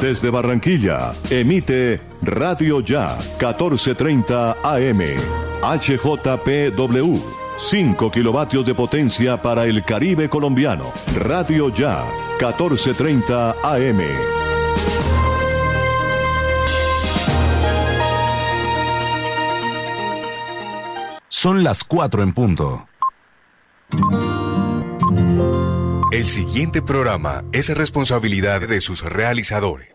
Desde Barranquilla, emite Radio Ya 1430 AM. HJPW. 5 kilovatios de potencia para el Caribe colombiano. Radio Ya 1430 AM. Son las 4 en punto. El siguiente programa es responsabilidad de sus realizadores.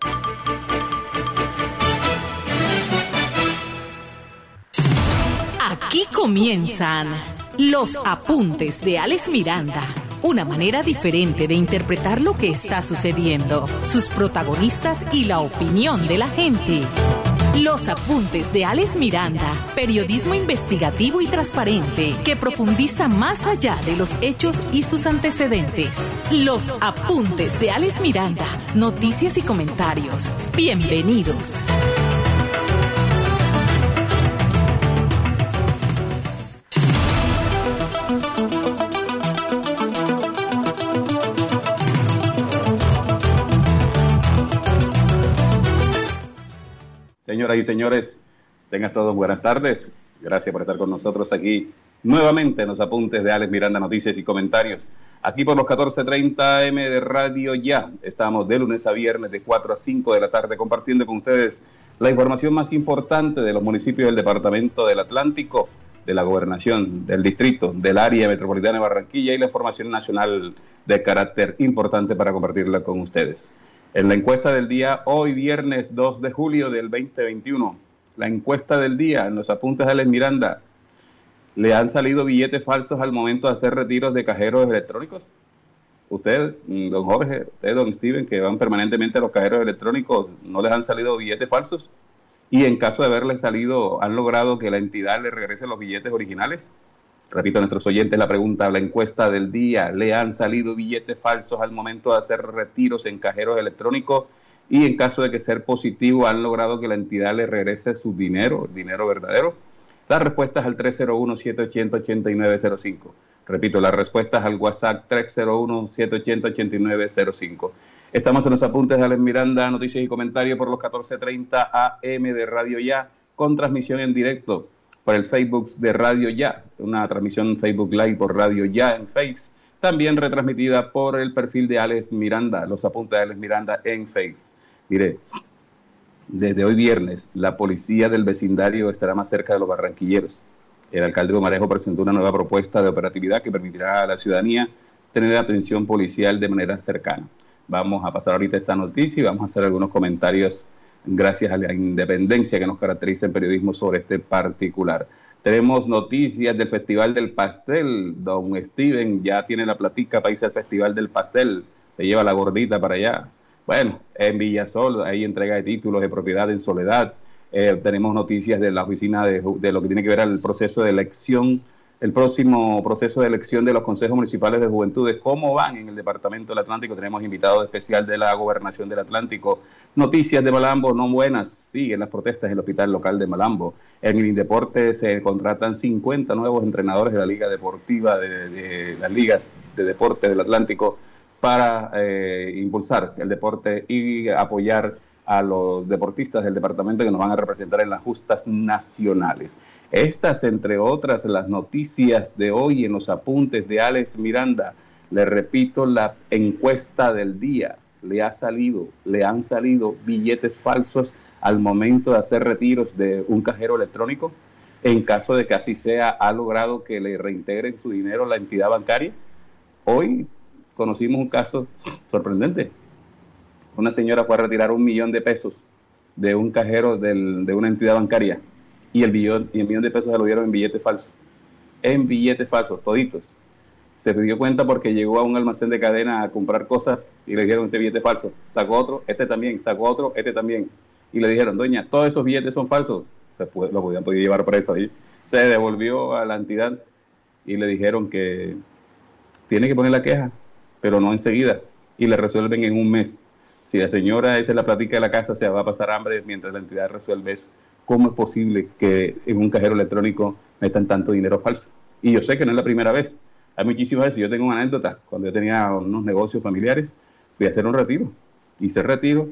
Aquí comienzan los apuntes de Alex Miranda. Una manera diferente de interpretar lo que está sucediendo, sus protagonistas y la opinión de la gente. Los apuntes de Alex Miranda, periodismo investigativo y transparente que profundiza más allá de los hechos y sus antecedentes. Los apuntes de Alex Miranda, noticias y comentarios. Bienvenidos. Señoras y señores, tengan todos buenas tardes. Gracias por estar con nosotros aquí nuevamente en los apuntes de Alex Miranda, noticias y comentarios. Aquí por los 14:30 AM de Radio Ya. Estamos de lunes a viernes de 4 a 5 de la tarde compartiendo con ustedes la información más importante de los municipios del Departamento del Atlántico, de la gobernación, del distrito, del área metropolitana de Barranquilla y la información nacional de carácter importante para compartirla con ustedes. En la encuesta del día, hoy viernes 2 de julio del 2021, la encuesta del día en los apuntes de Alex Miranda, ¿le han salido billetes falsos al momento de hacer retiros de cajeros electrónicos? Usted, don Jorge, usted, don Steven, que van permanentemente a los cajeros electrónicos, ¿no les han salido billetes falsos? Y en caso de haberles salido, ¿han logrado que la entidad le regrese los billetes originales? Repito a nuestros oyentes la pregunta, la encuesta del día, ¿le han salido billetes falsos al momento de hacer retiros en cajeros electrónicos? Y en caso de que ser positivo, ¿han logrado que la entidad le regrese su dinero, dinero verdadero? La respuesta es al 301-780-8905. Repito, la respuesta es al WhatsApp 301-780-8905. Estamos en los apuntes de Alex Miranda, noticias y comentarios por los 14.30 AM de Radio Ya, con transmisión en directo por el Facebook de Radio Ya, una transmisión Facebook Live por Radio Ya en Face, también retransmitida por el perfil de Alex Miranda, los apuntes de Alex Miranda en Face. Mire, desde hoy viernes, la policía del vecindario estará más cerca de los barranquilleros. El alcalde de Marejo presentó una nueva propuesta de operatividad que permitirá a la ciudadanía tener atención policial de manera cercana. Vamos a pasar ahorita esta noticia y vamos a hacer algunos comentarios gracias a la independencia que nos caracteriza en periodismo sobre este particular. Tenemos noticias del Festival del Pastel. Don Steven ya tiene la platica para irse al Festival del Pastel. Le lleva la gordita para allá. Bueno, en Villasol hay entrega de títulos de propiedad en soledad. Eh, tenemos noticias de la oficina de, de lo que tiene que ver al proceso de elección el próximo proceso de elección de los consejos municipales de juventudes, cómo van en el Departamento del Atlántico. Tenemos invitado especial de la Gobernación del Atlántico. Noticias de Malambo no buenas, siguen las protestas en el hospital local de Malambo. En el Indeporte se contratan 50 nuevos entrenadores de la Liga Deportiva, de, las ligas de deporte del Atlántico, para eh, impulsar el deporte y apoyar a los deportistas del departamento que nos van a representar en las justas nacionales. Estas, entre otras, las noticias de hoy en los apuntes de Alex Miranda. Le repito, la encuesta del día le ha salido, le han salido billetes falsos al momento de hacer retiros de un cajero electrónico. En caso de que así sea, ha logrado que le reintegren su dinero la entidad bancaria. Hoy conocimos un caso sorprendente una señora fue a retirar un millón de pesos de un cajero de una entidad bancaria y el, y el millón de pesos se lo dieron en billetes falsos. En billetes falsos, toditos. Se dio cuenta porque llegó a un almacén de cadena a comprar cosas y le dieron este billete falso. Sacó otro, este también, sacó otro, este también. Y le dijeron, doña, todos esos billetes son falsos. Se lo podían poder llevar preso ahí. Se devolvió a la entidad y le dijeron que tiene que poner la queja, pero no enseguida. Y le resuelven en un mes. Si la señora esa es la plática de la casa, se va a pasar hambre mientras la entidad resuelve. ¿Cómo es posible que en un cajero electrónico metan tanto dinero falso? Y yo sé que no es la primera vez. Hay muchísimas veces. Yo tengo una anécdota. Cuando yo tenía unos negocios familiares, fui a hacer un retiro. Hice retiro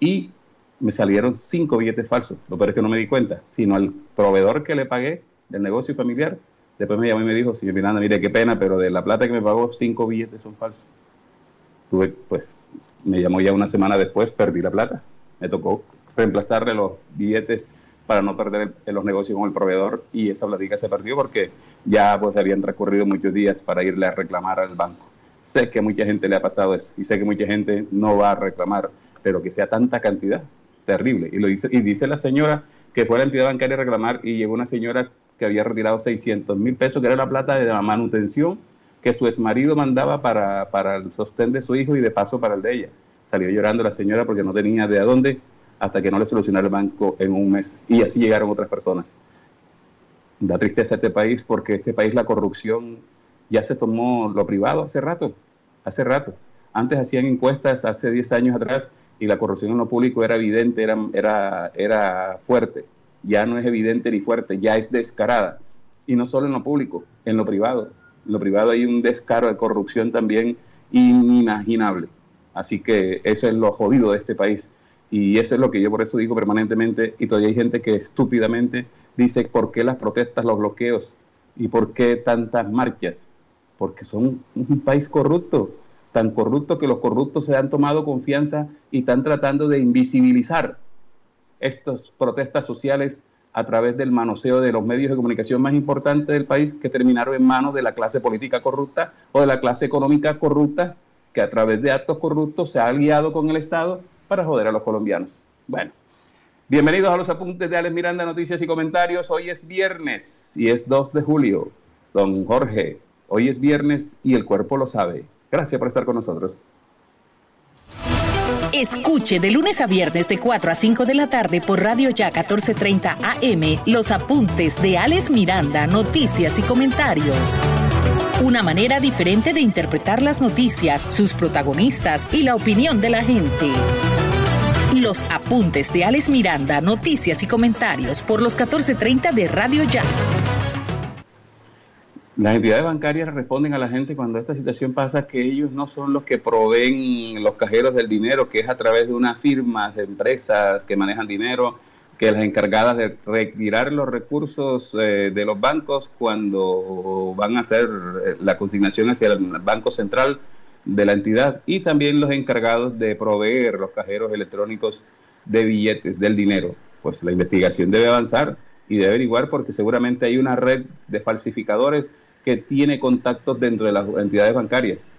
y me salieron cinco billetes falsos. Lo peor es que no me di cuenta, sino al proveedor que le pagué del negocio familiar. Después me llamó y me dijo, señor Miranda, mire qué pena, pero de la plata que me pagó, cinco billetes son falsos. Tuve, pues, me llamó ya una semana después, perdí la plata. Me tocó reemplazarle los billetes para no perder los negocios con el proveedor y esa platica se perdió porque ya pues habían transcurrido muchos días para irle a reclamar al banco. Sé que a mucha gente le ha pasado eso y sé que mucha gente no va a reclamar, pero que sea tanta cantidad, terrible. Y, lo dice, y dice la señora que fue a la entidad bancaria a reclamar y llegó una señora que había retirado 600 mil pesos, que era la plata de la manutención que su exmarido mandaba para, para el sostén de su hijo y de paso para el de ella. Salió llorando la señora porque no tenía de dónde hasta que no le solucionara el banco en un mes. Y así llegaron otras personas. Da tristeza este país porque este país la corrupción ya se tomó lo privado hace rato, hace rato. Antes hacían encuestas hace 10 años atrás y la corrupción en lo público era evidente, era, era, era fuerte. Ya no es evidente ni fuerte, ya es descarada. Y no solo en lo público, en lo privado. Lo privado hay un descaro de corrupción también inimaginable. Así que eso es lo jodido de este país. Y eso es lo que yo por eso digo permanentemente, y todavía hay gente que estúpidamente dice por qué las protestas, los bloqueos y por qué tantas marchas. Porque son un país corrupto, tan corrupto que los corruptos se han tomado confianza y están tratando de invisibilizar estas protestas sociales a través del manoseo de los medios de comunicación más importantes del país que terminaron en manos de la clase política corrupta o de la clase económica corrupta que a través de actos corruptos se ha aliado con el Estado para joder a los colombianos. Bueno, bienvenidos a los apuntes de Alex Miranda, noticias y comentarios. Hoy es viernes y es 2 de julio. Don Jorge, hoy es viernes y el cuerpo lo sabe. Gracias por estar con nosotros. Escuche de lunes a viernes de 4 a 5 de la tarde por Radio Ya 1430 AM los apuntes de Alex Miranda, noticias y comentarios. Una manera diferente de interpretar las noticias, sus protagonistas y la opinión de la gente. Los apuntes de Alex Miranda, noticias y comentarios por los 1430 de Radio Ya. Las entidades bancarias responden a la gente cuando esta situación pasa que ellos no son los que proveen los cajeros del dinero, que es a través de unas firmas, de empresas que manejan dinero, que las encargadas de retirar los recursos eh, de los bancos cuando van a hacer eh, la consignación hacia el Banco Central de la entidad y también los encargados de proveer los cajeros electrónicos de billetes del dinero. Pues la investigación debe avanzar y debe averiguar porque seguramente hay una red de falsificadores que tiene contactos dentro de las entidades bancarias.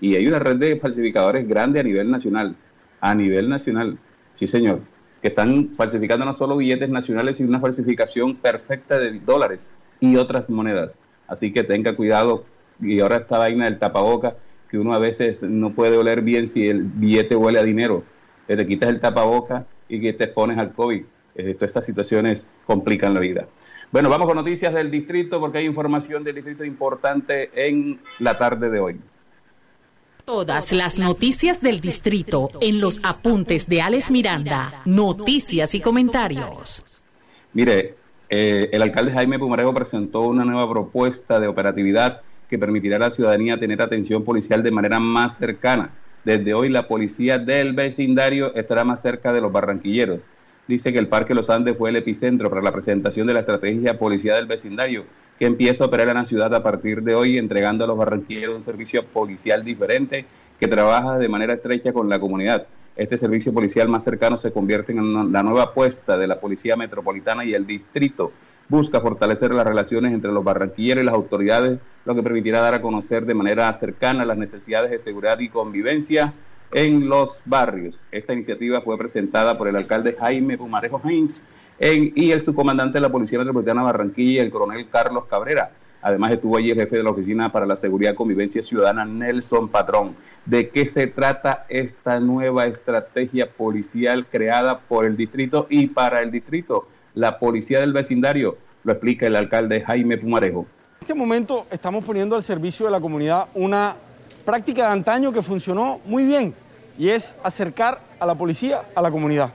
Y hay una red de falsificadores grande a nivel nacional. A nivel nacional. Sí, señor. Que están falsificando no solo billetes nacionales, sino una falsificación perfecta de dólares y otras monedas. Así que tenga cuidado. Y ahora esta vaina del tapaboca, que uno a veces no puede oler bien si el billete huele a dinero. Te quitas el tapaboca y que te expones al COVID. Todas estas situaciones complican la vida. Bueno, vamos con noticias del distrito porque hay información del distrito importante en la tarde de hoy. Todas las noticias del distrito en los apuntes de Alex Miranda, noticias y comentarios. Mire, eh, el alcalde Jaime Pumarejo presentó una nueva propuesta de operatividad que permitirá a la ciudadanía tener atención policial de manera más cercana. Desde hoy la policía del vecindario estará más cerca de los barranquilleros dice que el Parque Los Andes fue el epicentro para la presentación de la estrategia Policía del Vecindario, que empieza a operar en la ciudad a partir de hoy, entregando a los barranquilleros un servicio policial diferente que trabaja de manera estrecha con la comunidad. Este servicio policial más cercano se convierte en la nueva apuesta de la Policía Metropolitana y el Distrito. Busca fortalecer las relaciones entre los barranquilleros y las autoridades, lo que permitirá dar a conocer de manera cercana las necesidades de seguridad y convivencia en los barrios. Esta iniciativa fue presentada por el alcalde Jaime Pumarejo Heinz y el subcomandante de la Policía Metropolitana Barranquilla, el coronel Carlos Cabrera. Además estuvo allí el jefe de la Oficina para la Seguridad y Convivencia Ciudadana, Nelson Patrón. ¿De qué se trata esta nueva estrategia policial creada por el distrito y para el distrito? La Policía del Vecindario, lo explica el alcalde Jaime Pumarejo. En este momento estamos poniendo al servicio de la comunidad una práctica de antaño que funcionó muy bien y es acercar a la policía a la comunidad,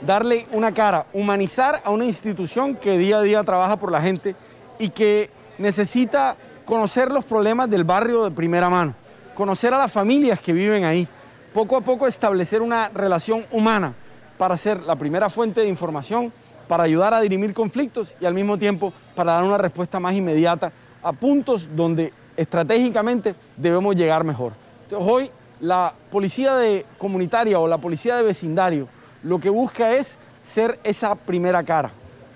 darle una cara, humanizar a una institución que día a día trabaja por la gente y que necesita conocer los problemas del barrio de primera mano, conocer a las familias que viven ahí, poco a poco establecer una relación humana para ser la primera fuente de información, para ayudar a dirimir conflictos y al mismo tiempo para dar una respuesta más inmediata a puntos donde estratégicamente debemos llegar mejor. Entonces, hoy la policía de comunitaria o la policía de vecindario lo que busca es ser esa primera cara.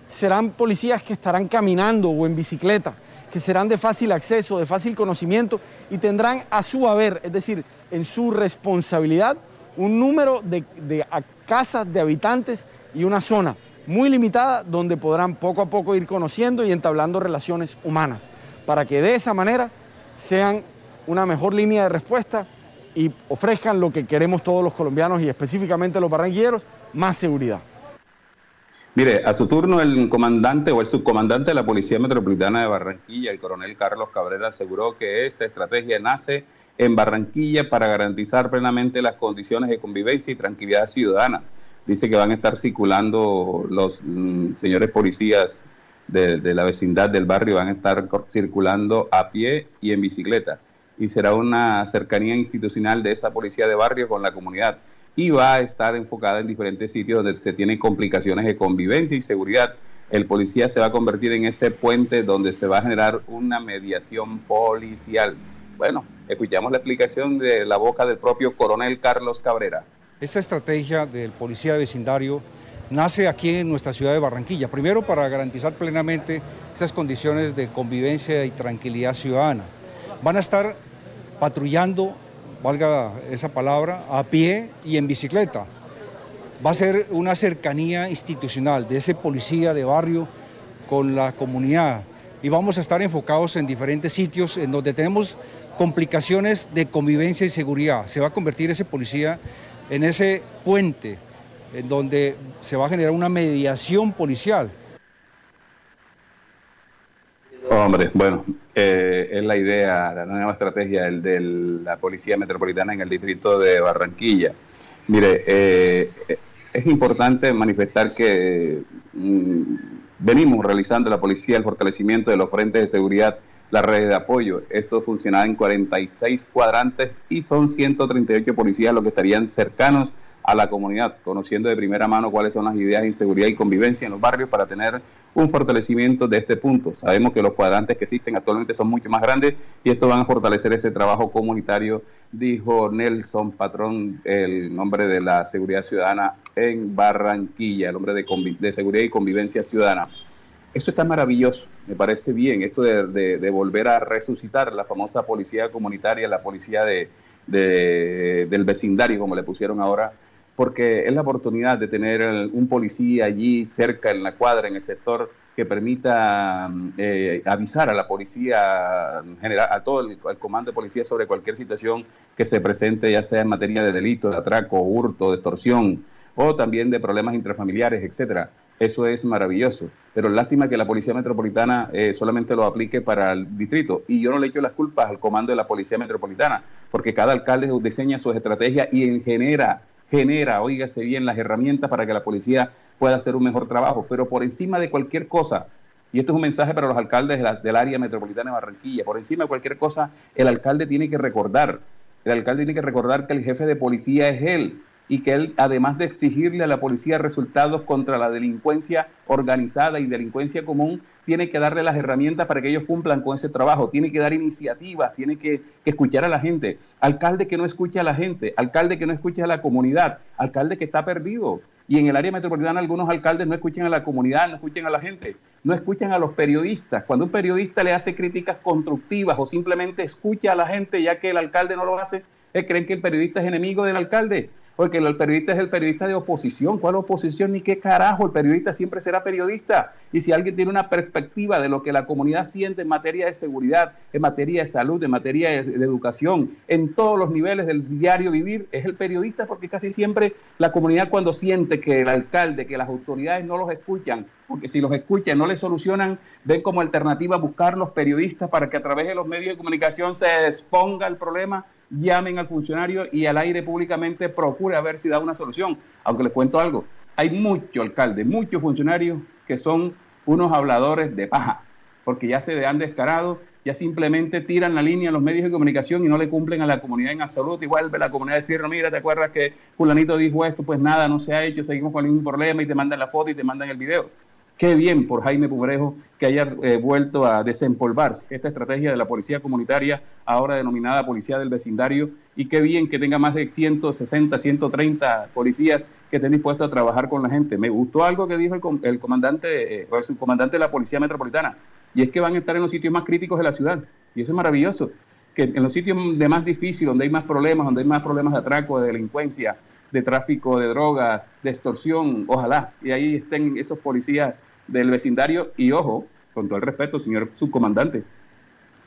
Serán policías que estarán caminando o en bicicleta, que serán de fácil acceso, de fácil conocimiento y tendrán a su haber, es decir, en su responsabilidad, un número de, casas de habitantes y una zona muy limitada donde podrán poco a poco ir conociendo y entablando relaciones humanas, para que de esa manera sean una mejor línea de respuesta y ofrezcan lo que queremos todos los colombianos y específicamente los barranquilleros, más seguridad. Mire, a su turno el comandante o el subcomandante de la Policía Metropolitana de Barranquilla, el coronel Carlos Cabrera, aseguró que esta estrategia nace en Barranquilla para garantizar plenamente las condiciones de convivencia y tranquilidad ciudadana. Dice que van a estar circulando los mm, señores policías de, la vecindad del barrio, van a estar circulando a pie y en bicicleta. Y será una cercanía institucional de esa policía de barrio con la comunidad y va a estar enfocada en diferentes sitios donde se tienen complicaciones de convivencia y seguridad. El policía se va a convertir en ese puente donde se va a generar una mediación policial. Bueno, escuchamos la explicación de la boca del propio coronel Carlos Cabrera. Esta estrategia del policía de vecindario nace aquí en nuestra ciudad de Barranquilla, primero para garantizar plenamente esas condiciones de convivencia y tranquilidad ciudadana. Van a estar patrullando valga esa palabra, a pie y en bicicleta. Va a ser una cercanía institucional de ese policía de barrio con la comunidad y vamos a estar enfocados en diferentes sitios en donde tenemos complicaciones de convivencia y seguridad. Se va a convertir ese policía en ese puente en donde se va a generar una mediación policial Hombre, bueno, eh, es la idea, la nueva estrategia de la Policía Metropolitana en el distrito de Barranquilla. Mire, eh, es importante manifestar que mm, venimos realizando la policía el fortalecimiento de los frentes de seguridad, la red de apoyo. Esto funcionará en 46 cuadrantes y son 138 policías los que estarían cercanos a la comunidad, conociendo de primera mano cuáles son las ideas de inseguridad y convivencia en los barrios para tener un fortalecimiento de este punto. Sabemos que los cuadrantes que existen actualmente son mucho más grandes y esto van a fortalecer ese trabajo comunitario, dijo Nelson Patrón, el nombre de la seguridad ciudadana en Barranquilla, el hombre de, de seguridad y convivencia ciudadana. Eso está maravilloso, me parece bien, esto de, volver a resucitar la famosa policía comunitaria, la policía de, del vecindario, como le pusieron ahora porque es la oportunidad de tener un policía allí cerca en la cuadra, en el sector, que permita eh, avisar a la policía general, a todo el, comando de policía sobre cualquier situación que se presente, ya sea en materia de delito, de atraco, hurto, de extorsión o también de problemas intrafamiliares, etcétera. Eso es maravilloso. Pero lástima que la Policía Metropolitana eh, solamente lo aplique para el distrito. Y yo no le echo las culpas al comando de la Policía Metropolitana, porque cada alcalde diseña sus estrategias y genera genera, oígase bien, las herramientas para que la policía pueda hacer un mejor trabajo. Pero por encima de cualquier cosa, y esto es un mensaje para los alcaldes del área metropolitana de Barranquilla, por encima de cualquier cosa, el alcalde tiene que recordar, el alcalde tiene que recordar que el jefe de policía es él, y que él, además de exigirle a la policía resultados contra la delincuencia organizada y delincuencia común, tiene que darle las herramientas para que ellos cumplan con ese trabajo, tiene que dar iniciativas, tiene que, escuchar a la gente. Alcalde que no escucha a la gente, alcalde que no escucha a la comunidad, alcalde que está perdido. Y en el área metropolitana algunos alcaldes no escuchan a la comunidad, no escuchan a la gente, no escuchan a los periodistas. Cuando un periodista le hace críticas constructivas o simplemente escucha a la gente ya que el alcalde no lo hace, creen que el periodista es enemigo del alcalde porque el periodista es el periodista de oposición. ¿Cuál oposición ni qué carajo? El periodista siempre será periodista. Y si alguien tiene una perspectiva de lo que la comunidad siente en materia de seguridad, en materia de salud, en materia de, educación, en todos los niveles del diario vivir, es el periodista porque casi siempre la comunidad cuando siente que el alcalde, que las autoridades no los escuchan, porque si los escuchan no les solucionan, ven como alternativa buscar los periodistas para que a través de los medios de comunicación se exponga el problema llamen al funcionario y al aire públicamente procure a ver si da una solución. Aunque les cuento algo, hay muchos alcaldes, muchos funcionarios que son unos habladores de paja, porque ya se han descarado ya simplemente tiran la línea a los medios de comunicación y no le cumplen a la comunidad en absoluto. Vuelve la comunidad decir, mira, ¿te acuerdas que fulanito dijo esto? Pues nada, no se ha hecho, seguimos con el mismo problema y te mandan la foto y te mandan el video. Qué bien por Jaime Pubrejo que haya eh, vuelto a desempolvar esta estrategia de la policía comunitaria, ahora denominada policía del vecindario, y qué bien que tenga más de 160, 130 policías que estén dispuestos a trabajar con la gente. Me gustó algo que dijo el, comandante, eh, el comandante de la Policía Metropolitana, y es que van a estar en los sitios más críticos de la ciudad, y eso es maravilloso, que en los sitios de más difícil, donde hay más problemas, donde hay más problemas de atraco, de delincuencia, de tráfico de drogas, de extorsión, ojalá, y ahí estén esos policías del vecindario, y ojo, con todo el respeto, señor subcomandante,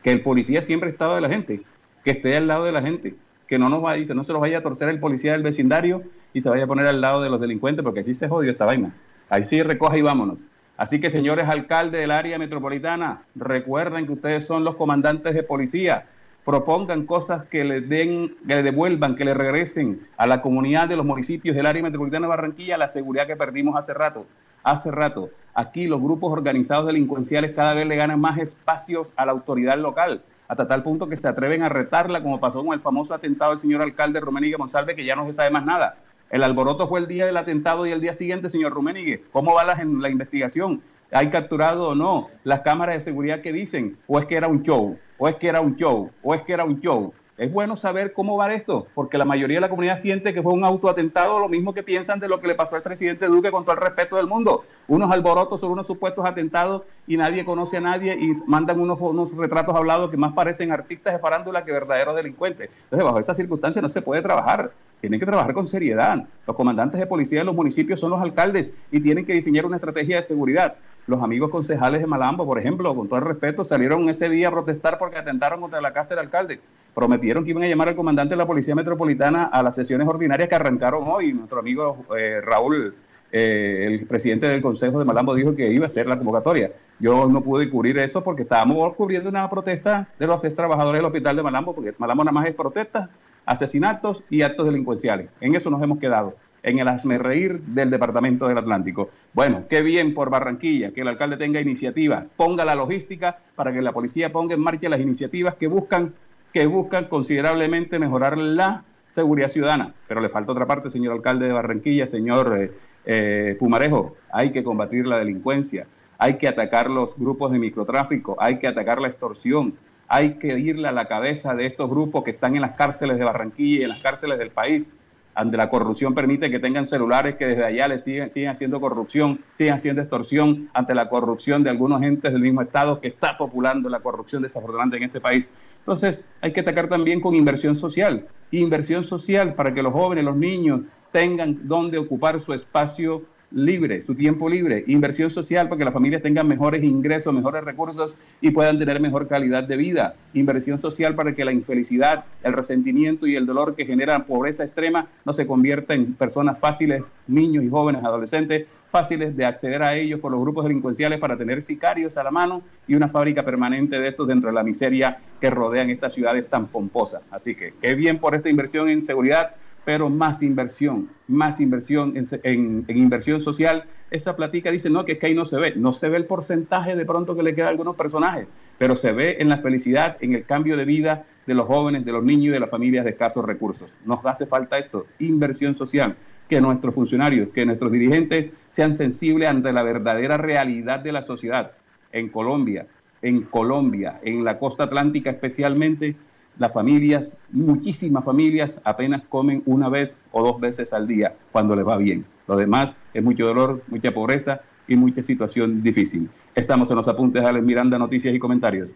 que el policía siempre está de la gente, que esté al lado de la gente, que no nos vaya, que no se los vaya a torcer el policía del vecindario y se vaya a poner al lado de los delincuentes, porque así se jodió esta vaina. Ahí sí recoja y vámonos. Así que, señores alcaldes del área metropolitana, recuerden que ustedes son los comandantes de policía propongan cosas que le den, que le devuelvan, que le regresen a la comunidad de los municipios del área metropolitana de Barranquilla la seguridad que perdimos hace rato. Hace rato, aquí los grupos organizados delincuenciales cada vez le ganan más espacios a la autoridad local, hasta tal punto que se atreven a retarla, como pasó con el famoso atentado del señor alcalde Rumenigue Monsalve, que ya no se sabe más nada. El alboroto fue el día del atentado y el día siguiente, señor Rumenigue. ¿Cómo va la, la investigación? ¿Hay capturado o no? Las cámaras de seguridad que dicen, o es que era un show o es que era un show, o es que era un show. Es bueno saber cómo va esto, porque la mayoría de la comunidad siente que fue un autoatentado, lo mismo que piensan de lo que le pasó al presidente Duque con todo el respeto del mundo. Unos alborotos sobre unos supuestos atentados y nadie conoce a nadie y mandan unos, unos retratos hablados que más parecen artistas de farándula que verdaderos delincuentes. Entonces, bajo esas circunstancias no se puede trabajar. Tienen que trabajar con seriedad. Los comandantes de policía de los municipios son los alcaldes y tienen que diseñar una estrategia de seguridad los amigos concejales de Malambo, por ejemplo, con todo el respeto, salieron ese día a protestar porque atentaron contra la casa del alcalde. Prometieron que iban a llamar al comandante de la Policía Metropolitana a las sesiones ordinarias que arrancaron hoy. Nuestro amigo eh, Raúl, eh, el presidente del Consejo de Malambo, dijo que iba a hacer la convocatoria. Yo no pude cubrir eso porque estábamos cubriendo una protesta de los trabajadores del hospital de Malambo, porque Malambo nada más es protestas, asesinatos y actos delincuenciales. En eso nos hemos quedado en el reír del Departamento del Atlántico. Bueno, qué bien por Barranquilla, que el alcalde tenga iniciativa, ponga la logística para que la policía ponga en marcha las iniciativas que buscan, que buscan considerablemente mejorar la seguridad ciudadana. Pero le falta otra parte, señor alcalde de Barranquilla, señor eh, eh, Pumarejo, hay que combatir la delincuencia, hay que atacar los grupos de microtráfico, hay que atacar la extorsión, hay que irle a la cabeza de estos grupos que están en las cárceles de Barranquilla y en las cárceles del país ante la corrupción permite que tengan celulares que desde allá le siguen, siguen haciendo corrupción, siguen haciendo extorsión ante la corrupción de algunos entes del mismo Estado que está populando la corrupción desafortunadamente en este país. Entonces hay que atacar también con inversión social, inversión social para que los jóvenes, los niños tengan donde ocupar su espacio libre, su tiempo libre, inversión social para que las familias tengan mejores ingresos, mejores recursos y puedan tener mejor calidad de vida, inversión social para que la infelicidad, el resentimiento y el dolor que genera pobreza extrema no se convierta en personas fáciles, niños y jóvenes, adolescentes, fáciles de acceder a ellos por los grupos delincuenciales para tener sicarios a la mano y una fábrica permanente de estos dentro de la miseria que rodean estas ciudades tan pomposas. Así que qué bien por esta inversión en seguridad pero más inversión, más inversión en, inversión social. Esa platica dice, no, que es que ahí no se ve, no se ve el porcentaje de pronto que le queda a algunos personajes, pero se ve en la felicidad, en el cambio de vida de los jóvenes, de los niños y de las familias de escasos recursos. Nos hace falta esto, inversión social, que nuestros funcionarios, que nuestros dirigentes sean sensibles ante la verdadera realidad de la sociedad. En Colombia, en Colombia, en la costa atlántica especialmente, las familias, muchísimas familias, apenas comen una vez o dos veces al día cuando les va bien. Lo demás es mucho dolor, mucha pobreza y mucha situación difícil. Estamos en los apuntes de Alex Miranda, noticias y comentarios.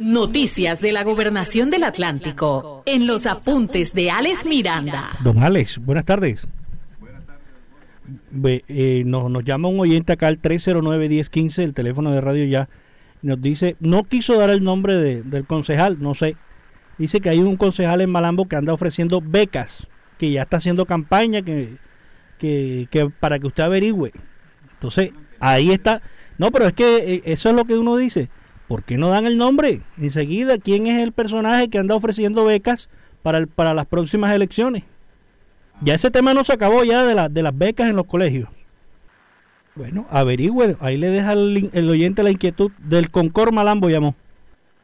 Noticias de la Gobernación del Atlántico en los apuntes de Alex Miranda. Don Alex, buenas tardes. Eh, nos, nos, llama un oyente acá al 309-1015, el teléfono de radio ya. Nos dice, no quiso dar el nombre del concejal, no sé. Dice que hay un concejal en Malambo que anda ofreciendo becas, que ya está haciendo campaña que, que, que para que usted averigüe. Entonces, ahí está. No, pero es que eh, eso es lo que uno dice ¿por qué no dan el nombre enseguida? ¿Quién es el personaje que anda ofreciendo becas para, para las próximas elecciones? Ya ese tema no se acabó ya de, de las becas en los colegios. Bueno, averigüe, ahí le deja el, oyente la inquietud del Concor Malambo llamó.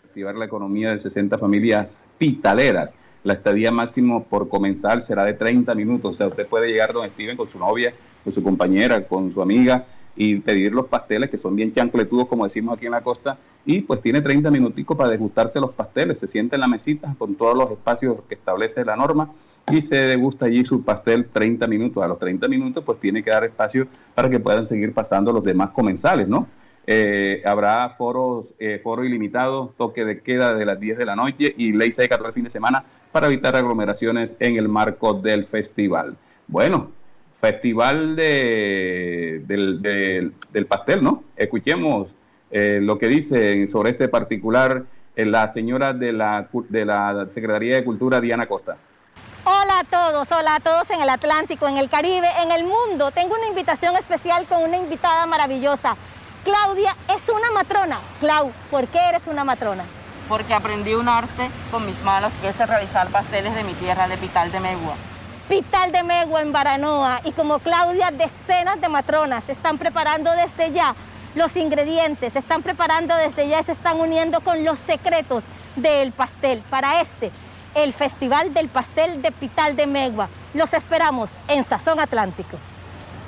Activar la economía de 60 familias pitaleras. La estadía máximo por comenzar será de 30 minutos. O sea, usted puede llegar donde Steven con su novia, con su compañera, con su amiga y pedir los pasteles que son bien chancletudos como decimos aquí en la costa y pues tiene 30 minuticos para degustarse los pasteles, se siente en la mesita con todos los espacios que establece la norma y se degusta allí su pastel 30 minutos. A los 30 minutos pues tiene que dar espacio para que puedan seguir pasando los demás comensales, ¿no? Eh, habrá foros, eh, foro ilimitado, toque de queda de las 10 de la noche y ley seca todo el fin de semana para evitar aglomeraciones en el marco del festival. Bueno, festival de, del, pastel, ¿no? Escuchemos eh, lo que dice sobre este particular eh, la señora de la, de la Secretaría de Cultura, Diana Costa. Hola a todos, hola a todos en el Atlántico, en el Caribe, en el mundo. Tengo una invitación especial con una invitada maravillosa. Claudia es una matrona. Clau, ¿por qué eres una matrona? Porque aprendí un arte con mis manos que es realizar pasteles de mi tierra de Pital de Megua. Pital de Megua en Baranoa y como Claudia, decenas de matronas están preparando desde ya los ingredientes, se están preparando desde ya y se están uniendo con los secretos del pastel para este, el Festival del Pastel de Pital de Megua. Los esperamos en Sazón Atlántico.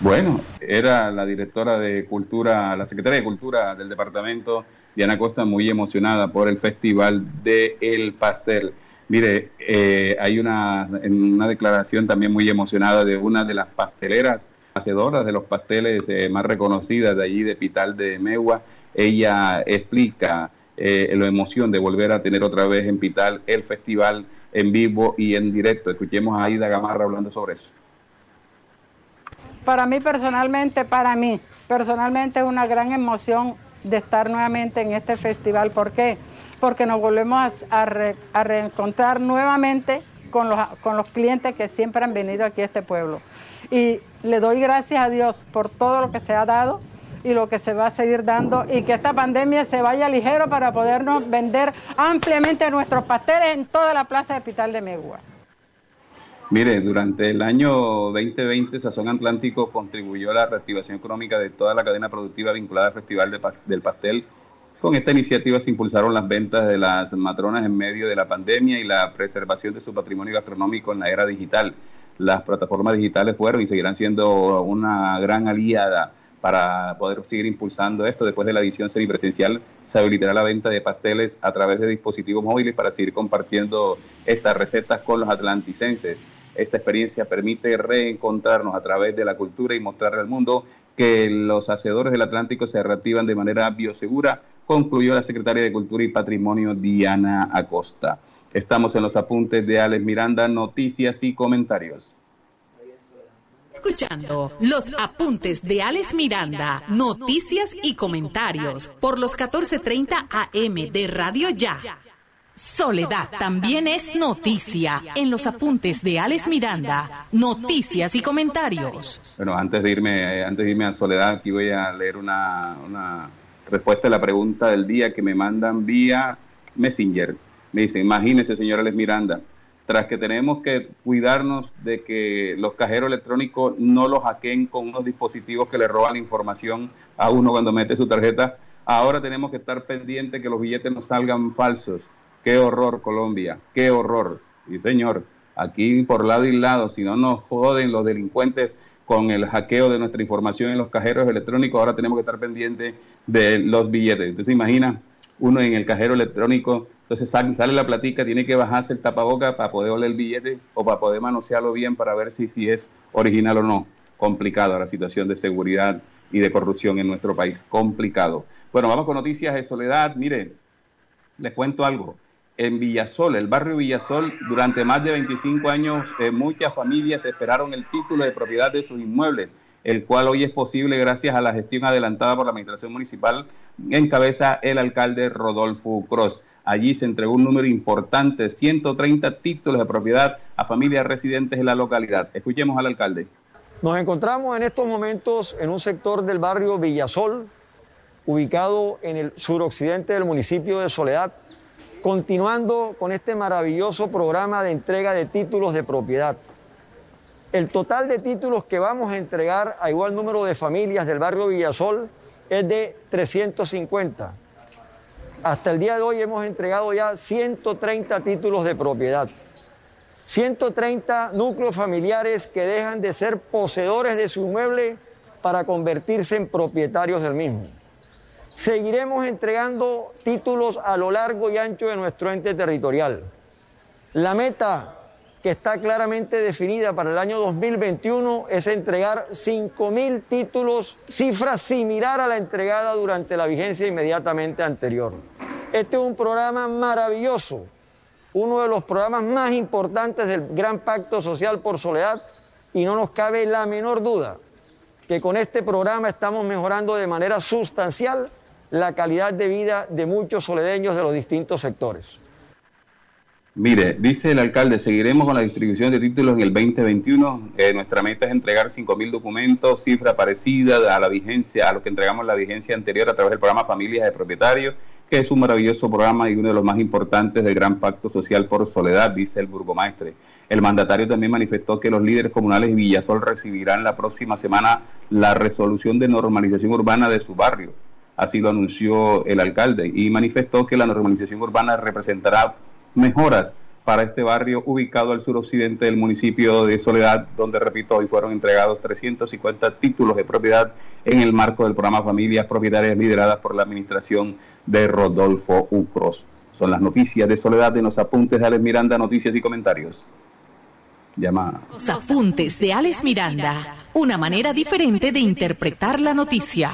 Bueno, era la directora de Cultura, la secretaria de Cultura del departamento, Diana Costa, muy emocionada por el Festival del El Pastel. Mire, eh, hay una, una declaración también muy emocionada de una de las pasteleras hacedoras de los pasteles eh, más reconocidas de allí de Pital de Megua. Ella explica eh, la emoción de volver a tener otra vez en Pital el festival en vivo y en directo. Escuchemos a Aida Gamarra hablando sobre eso. Para mí personalmente, para mí personalmente es una gran emoción de estar nuevamente en este festival. ¿Por qué? Nos volvemos a, reencontrar nuevamente con los, clientes que siempre han venido aquí a este pueblo. Y le doy gracias a Dios por todo lo que se ha dado y lo que se va a seguir dando y que esta pandemia se vaya ligero para podernos vender ampliamente nuestros pasteles en toda la plaza de Hospital de Megua. Mire, durante el año 2020 Sazón Atlántico contribuyó a la reactivación económica de toda la cadena productiva vinculada al Festival del Pastel con esta iniciativa se impulsaron las ventas de las matronas en medio de la pandemia y la preservación de su patrimonio gastronómico en la era digital. Las plataformas digitales fueron y seguirán siendo una gran aliada para poder seguir impulsando esto. Después de la edición semipresencial, se habilitará la venta de pasteles a través de dispositivos móviles para seguir compartiendo estas recetas con los atlanticenses. Esta experiencia permite reencontrarnos a través de la cultura y mostrarle al mundo que los hacedores del Atlántico se reactivan de manera biosegura, concluyó la secretaria de Cultura y Patrimonio Diana Acosta. Estamos en los apuntes de Alex Miranda, noticias y comentarios. Escuchando los apuntes de Alex Miranda, noticias y comentarios por los 14:30 AM de Radio Ya. Soledad también es noticia en los apuntes de Alex Miranda, noticias y comentarios. Bueno, antes de irme, antes de irme a Soledad, aquí voy a leer una, respuesta a la pregunta del día que me mandan vía Messenger. Me dice, imagínese, señor Alex Miranda, tras que tenemos que cuidarnos de que los cajeros electrónicos no los hackeen con unos dispositivos que le roban la información a uno cuando mete su tarjeta, Ahora tenemos que estar pendientes que los billetes no salgan falsos. Qué horror, Colombia, qué horror. Y señor, aquí por lado y lado, si no nos joden los delincuentes con el hackeo de nuestra información en los cajeros electrónicos, ahora tenemos que estar pendientes de los billetes. Entonces, imagina uno en el cajero electrónico, entonces sale, la platica, tiene que bajarse el tapaboca para poder oler el billete o para poder manosearlo bien para ver si, si es original o no. Complicado la situación de seguridad y de corrupción en nuestro país. Complicado. Bueno, vamos con noticias de soledad. Mire, les cuento algo en Villasol, el barrio Villasol, durante más de 25 años eh, muchas familias esperaron el título de propiedad de sus inmuebles, el cual hoy es posible gracias a la gestión adelantada por la Administración Municipal en cabeza el alcalde Rodolfo Cross. Allí se entregó un número importante, 130 títulos de propiedad a familias residentes en la localidad. Escuchemos al alcalde. Nos encontramos en estos momentos en un sector del barrio Villasol, ubicado en el suroccidente del municipio de Soledad, continuando con este maravilloso programa de entrega de títulos de propiedad. El total de títulos que vamos a entregar a igual número de familias del barrio Villasol es de 350. Hasta el día de hoy hemos entregado ya 130 títulos de propiedad. 130 núcleos familiares que dejan de ser poseedores de su inmueble para convertirse en propietarios del mismo. Seguiremos entregando títulos a lo largo y ancho de nuestro ente territorial. La meta que está claramente definida para el año 2021 es entregar 5.000 títulos, cifra similar a la entregada durante la vigencia inmediatamente anterior. Este es un programa maravilloso, uno de los programas más importantes del Gran Pacto Social por Soledad y no nos cabe la menor duda que con este programa estamos mejorando de manera sustancial la calidad de vida de muchos soledeños de los distintos sectores. Mire, dice el alcalde, seguiremos con la distribución de títulos en el 2021. Eh, nuestra meta es entregar 5.000 documentos, cifra parecida a la vigencia, a lo que entregamos la vigencia anterior a través del programa Familias de Propietarios, que es un maravilloso programa y uno de los más importantes del Gran Pacto Social por Soledad, dice el burgomaestre. El mandatario también manifestó que los líderes comunales de Villasol recibirán la próxima semana la resolución de normalización urbana de su barrio así lo anunció el alcalde, y manifestó que la normalización urbana representará mejoras para este barrio ubicado al suroccidente del municipio de Soledad, donde, repito, hoy fueron entregados 350 títulos de propiedad en el marco del programa Familias Propietarias lideradas por la administración de Rodolfo Ucros. Son las noticias de Soledad en los apuntes de Alex Miranda, noticias y comentarios. Llama. Los apuntes de Alex Miranda, una manera diferente de interpretar la noticia.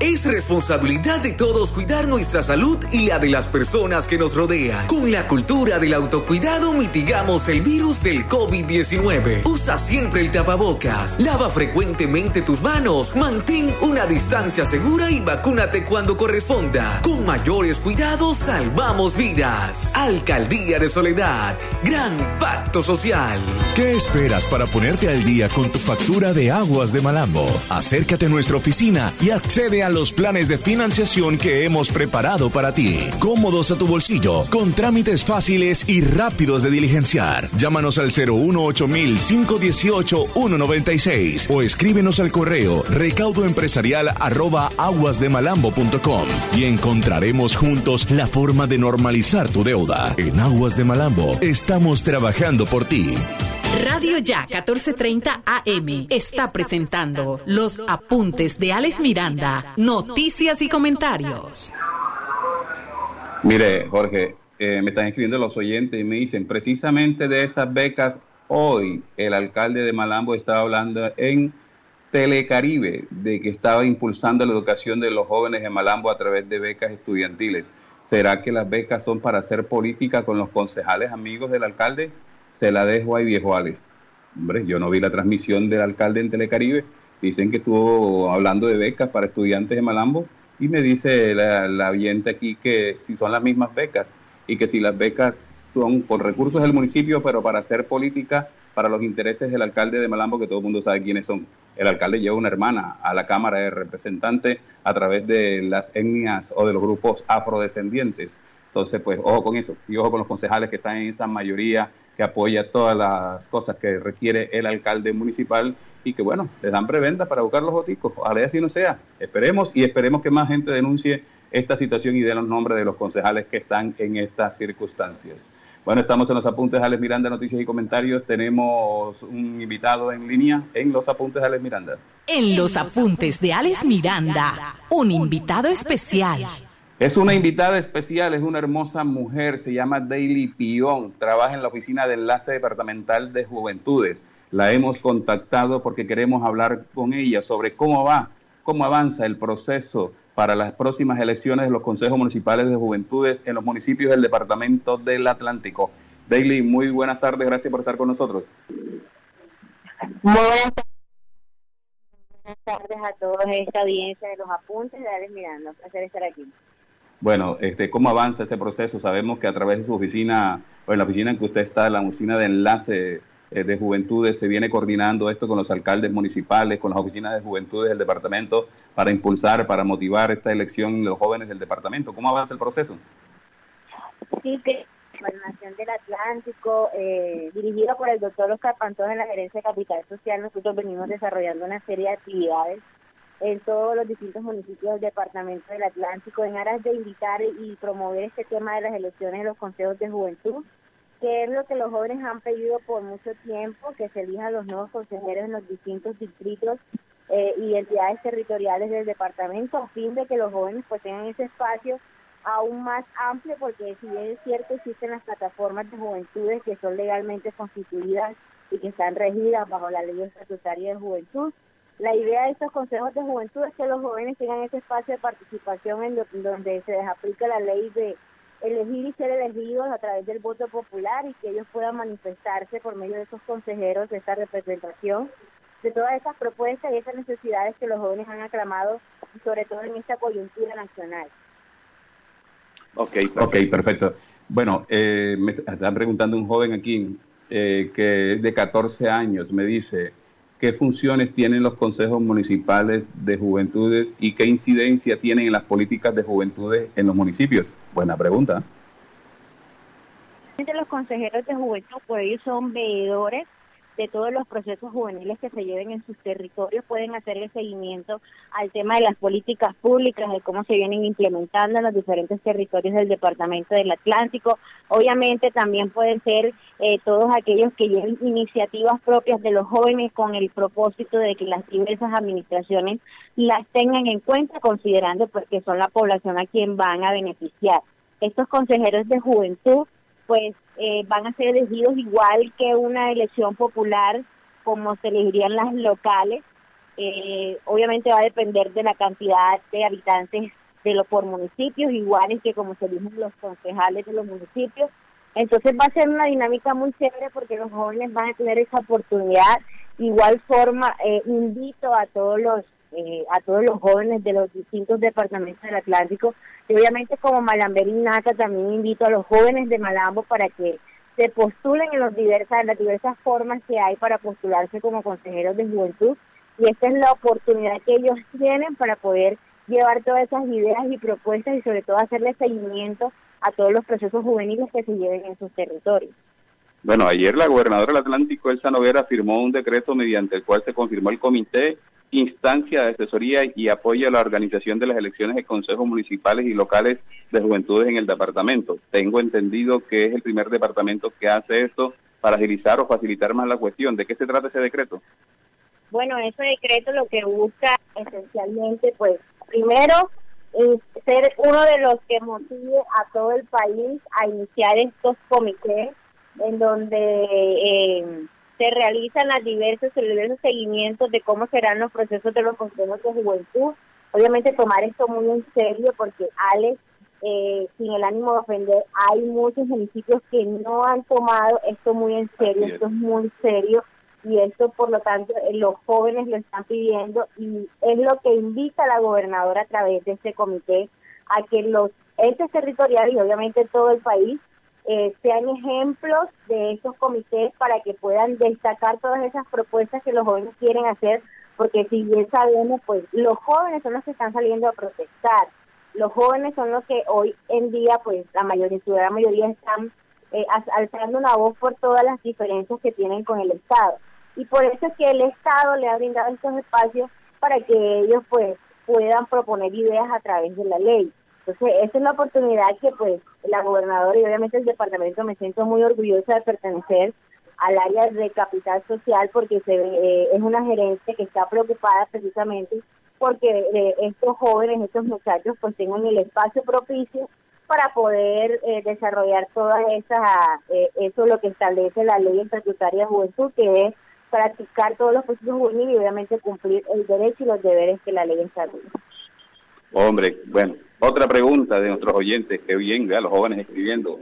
Es responsabilidad de todos cuidar nuestra salud y la de las personas que nos rodean. Con la cultura del autocuidado mitigamos el virus del COVID-19. Usa siempre el tapabocas, lava frecuentemente tus manos, mantén una distancia segura y vacúnate cuando corresponda. Con mayores cuidados salvamos vidas. Alcaldía de Soledad, Gran Pacto Social. ¿Qué esperas para ponerte al día con tu factura de aguas de Malambo? Acércate a nuestra oficina y accede a los planes de financiación que hemos preparado para ti. Cómodos a tu bolsillo, con trámites fáciles y rápidos de diligenciar. Llámanos al 018 518 196 o escríbenos al correo recaudoempresarial y encontraremos juntos la forma de normalizar tu deuda. En Aguas de Malambo estamos trabajando por ti. Radio Ya 1430 AM está presentando los apuntes de Alex Miranda, noticias y comentarios. Mire, Jorge, eh, me están escribiendo los oyentes y me dicen, precisamente de esas becas, hoy el alcalde de Malambo estaba hablando en Telecaribe de que estaba impulsando la educación de los jóvenes de Malambo a través de becas estudiantiles. ¿Será que las becas son para hacer política con los concejales amigos del alcalde? Se la dejo a viejo Alex. Hombre, yo no vi la transmisión del alcalde en Telecaribe. Dicen que estuvo hablando de becas para estudiantes de Malambo y me dice la, la aquí que si son las mismas becas y que si las becas son con recursos del municipio, pero para hacer política para los intereses del alcalde de Malambo, que todo el mundo sabe quiénes son. El alcalde lleva una hermana a la Cámara de Representantes a través de las etnias o de los grupos afrodescendientes Entonces, pues ojo con eso y ojo con los concejales que están en esa mayoría que apoya todas las cosas que requiere el alcalde municipal y que, bueno, les dan preventa para buscar los boticos. Ojalá así no sea. Esperemos y esperemos que más gente denuncie esta situación y dé los nombres de los concejales que están en estas circunstancias. Bueno, estamos en los apuntes de Alex Miranda, noticias y comentarios. Tenemos un invitado en línea en los apuntes de Alex Miranda. En los apuntes de Alex Miranda, un invitado especial. Es una invitada especial, es una hermosa mujer, se llama Daily Pion, trabaja en la oficina de enlace departamental de juventudes. La hemos contactado porque queremos hablar con ella sobre cómo va, cómo avanza el proceso para las próximas elecciones de los consejos municipales de juventudes en los municipios del departamento del Atlántico. Daily, muy buenas tardes, gracias por estar con nosotros. Muy buenas tardes a todos esta audiencia de los apuntes de Alex Miranda, un placer estar aquí. Bueno, este, ¿cómo avanza este proceso? Sabemos que a través de su oficina, o en la oficina en que usted está, la oficina de enlace eh, de juventudes, se viene coordinando esto con los alcaldes municipales, con las oficinas de juventudes del departamento, para impulsar, para motivar esta elección de los jóvenes del departamento. ¿Cómo avanza el proceso? Sí, que Gobernación del Atlántico, eh, dirigido por el doctor Oscar Pantón en la Gerencia de Capital Social, nosotros venimos desarrollando una serie de actividades en todos los distintos municipios del Departamento del Atlántico en aras de invitar y promover este tema de las elecciones de los consejos de juventud, que es lo que los jóvenes han pedido por mucho tiempo, que se elijan los nuevos consejeros en los distintos distritos eh, y entidades territoriales del departamento a fin de que los jóvenes pues tengan ese espacio aún más amplio porque si bien es cierto existen las plataformas de juventudes que son legalmente constituidas y que están regidas bajo la ley estatutaria de juventud, la idea de estos consejos de juventud es que los jóvenes tengan ese espacio de participación en donde se les aplica la ley de elegir y ser elegidos a través del voto popular y que ellos puedan manifestarse por medio de esos consejeros, de esta representación, de todas esas propuestas y esas necesidades que los jóvenes han aclamado, sobre todo en esta coyuntura nacional. Ok, ok, perfecto. Bueno, eh, me está preguntando un joven aquí eh, que es de 14 años, me dice, qué funciones tienen los consejos municipales de juventudes y qué incidencia tienen en las políticas de juventudes en los municipios. Buena pregunta. Los consejeros de juventud, pues ellos son veedores de todos los procesos juveniles que se lleven en sus territorios pueden hacer el seguimiento al tema de las políticas públicas, de cómo se vienen implementando en los diferentes territorios del Departamento del Atlántico. Obviamente también pueden ser eh, todos aquellos que lleven iniciativas propias de los jóvenes con el propósito de que las diversas administraciones las tengan en cuenta, considerando pues que son la población a quien van a beneficiar. Estos consejeros de juventud pues eh, van a ser elegidos igual que una elección popular como se elegirían las locales. Eh, obviamente va a depender de la cantidad de habitantes de los por municipios, iguales que como se eligen los concejales de los municipios. Entonces va a ser una dinámica muy chévere porque los jóvenes van a tener esa oportunidad. Igual forma, eh, invito a todos los eh, a todos los jóvenes de los distintos departamentos del Atlántico. Y obviamente como Malamber Naca también invito a los jóvenes de Malambo para que se postulen en, los diversas, las diversas formas que hay para postularse como consejeros de juventud. Y esta es la oportunidad que ellos tienen para poder llevar todas esas ideas y propuestas y sobre todo hacerle seguimiento a todos los procesos juveniles que se lleven en sus territorios. Bueno, ayer la gobernadora del Atlántico, Elsa Noguera, firmó un decreto mediante el cual se confirmó el comité instancia de asesoría y apoyo a la organización de las elecciones de consejos municipales y locales de juventudes en el departamento. Tengo entendido que es el primer departamento que hace esto para agilizar o facilitar más la cuestión. ¿De qué se trata ese decreto? Bueno, ese decreto lo que busca esencialmente, pues, primero, es ser uno de los que motive a todo el país a iniciar estos comités en donde... Eh, se realizan las diversos, los diversos seguimientos de cómo serán los procesos de los consejos de juventud. Obviamente tomar esto muy en serio porque Alex, eh, sin el ánimo de ofender, hay muchos municipios que no han tomado esto muy en serio, esto es muy serio y esto por lo tanto eh, los jóvenes lo están pidiendo y es lo que invita a la gobernadora a través de este comité a que los entes territoriales y obviamente todo el país eh, sean ejemplos de esos comités para que puedan destacar todas esas propuestas que los jóvenes quieren hacer, porque si bien sabemos, pues los jóvenes son los que están saliendo a protestar. los jóvenes son los que hoy en día, pues la mayoría, gran mayoría están eh, alzando una voz por todas las diferencias que tienen con el Estado. Y por eso es que el Estado le ha brindado estos espacios para que ellos pues puedan proponer ideas a través de la ley. Entonces, esa es la oportunidad que pues la gobernadora y obviamente el departamento me siento muy orgullosa de pertenecer al área de capital social porque se eh, es una gerencia que está preocupada precisamente porque eh, estos jóvenes, estos muchachos pues tengan el espacio propicio para poder eh, desarrollar todas esas, eso lo que establece la ley estatutaria de juventud, que es practicar todos los procesos juveniles y obviamente cumplir el derecho y los deberes que la ley establece. Hombre, bueno, otra pregunta de nuestros oyentes, que bien, vea, los jóvenes escribiendo.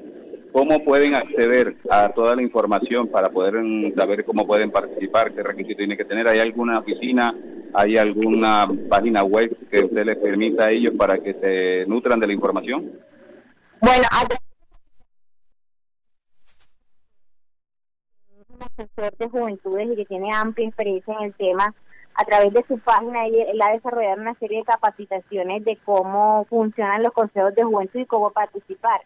¿Cómo pueden acceder a toda la información para poder mm, saber cómo pueden participar? ¿Qué requisitos tienen que tener? ¿Hay alguna oficina? ¿Hay alguna página web que usted les permita a ellos para que se nutran de la información? Bueno, un asesor de juventudes y que tiene amplia experiencia en el tema, a través de su página él, ha desarrollado una serie de capacitaciones de cómo funcionan los consejos de juventud y cómo participar.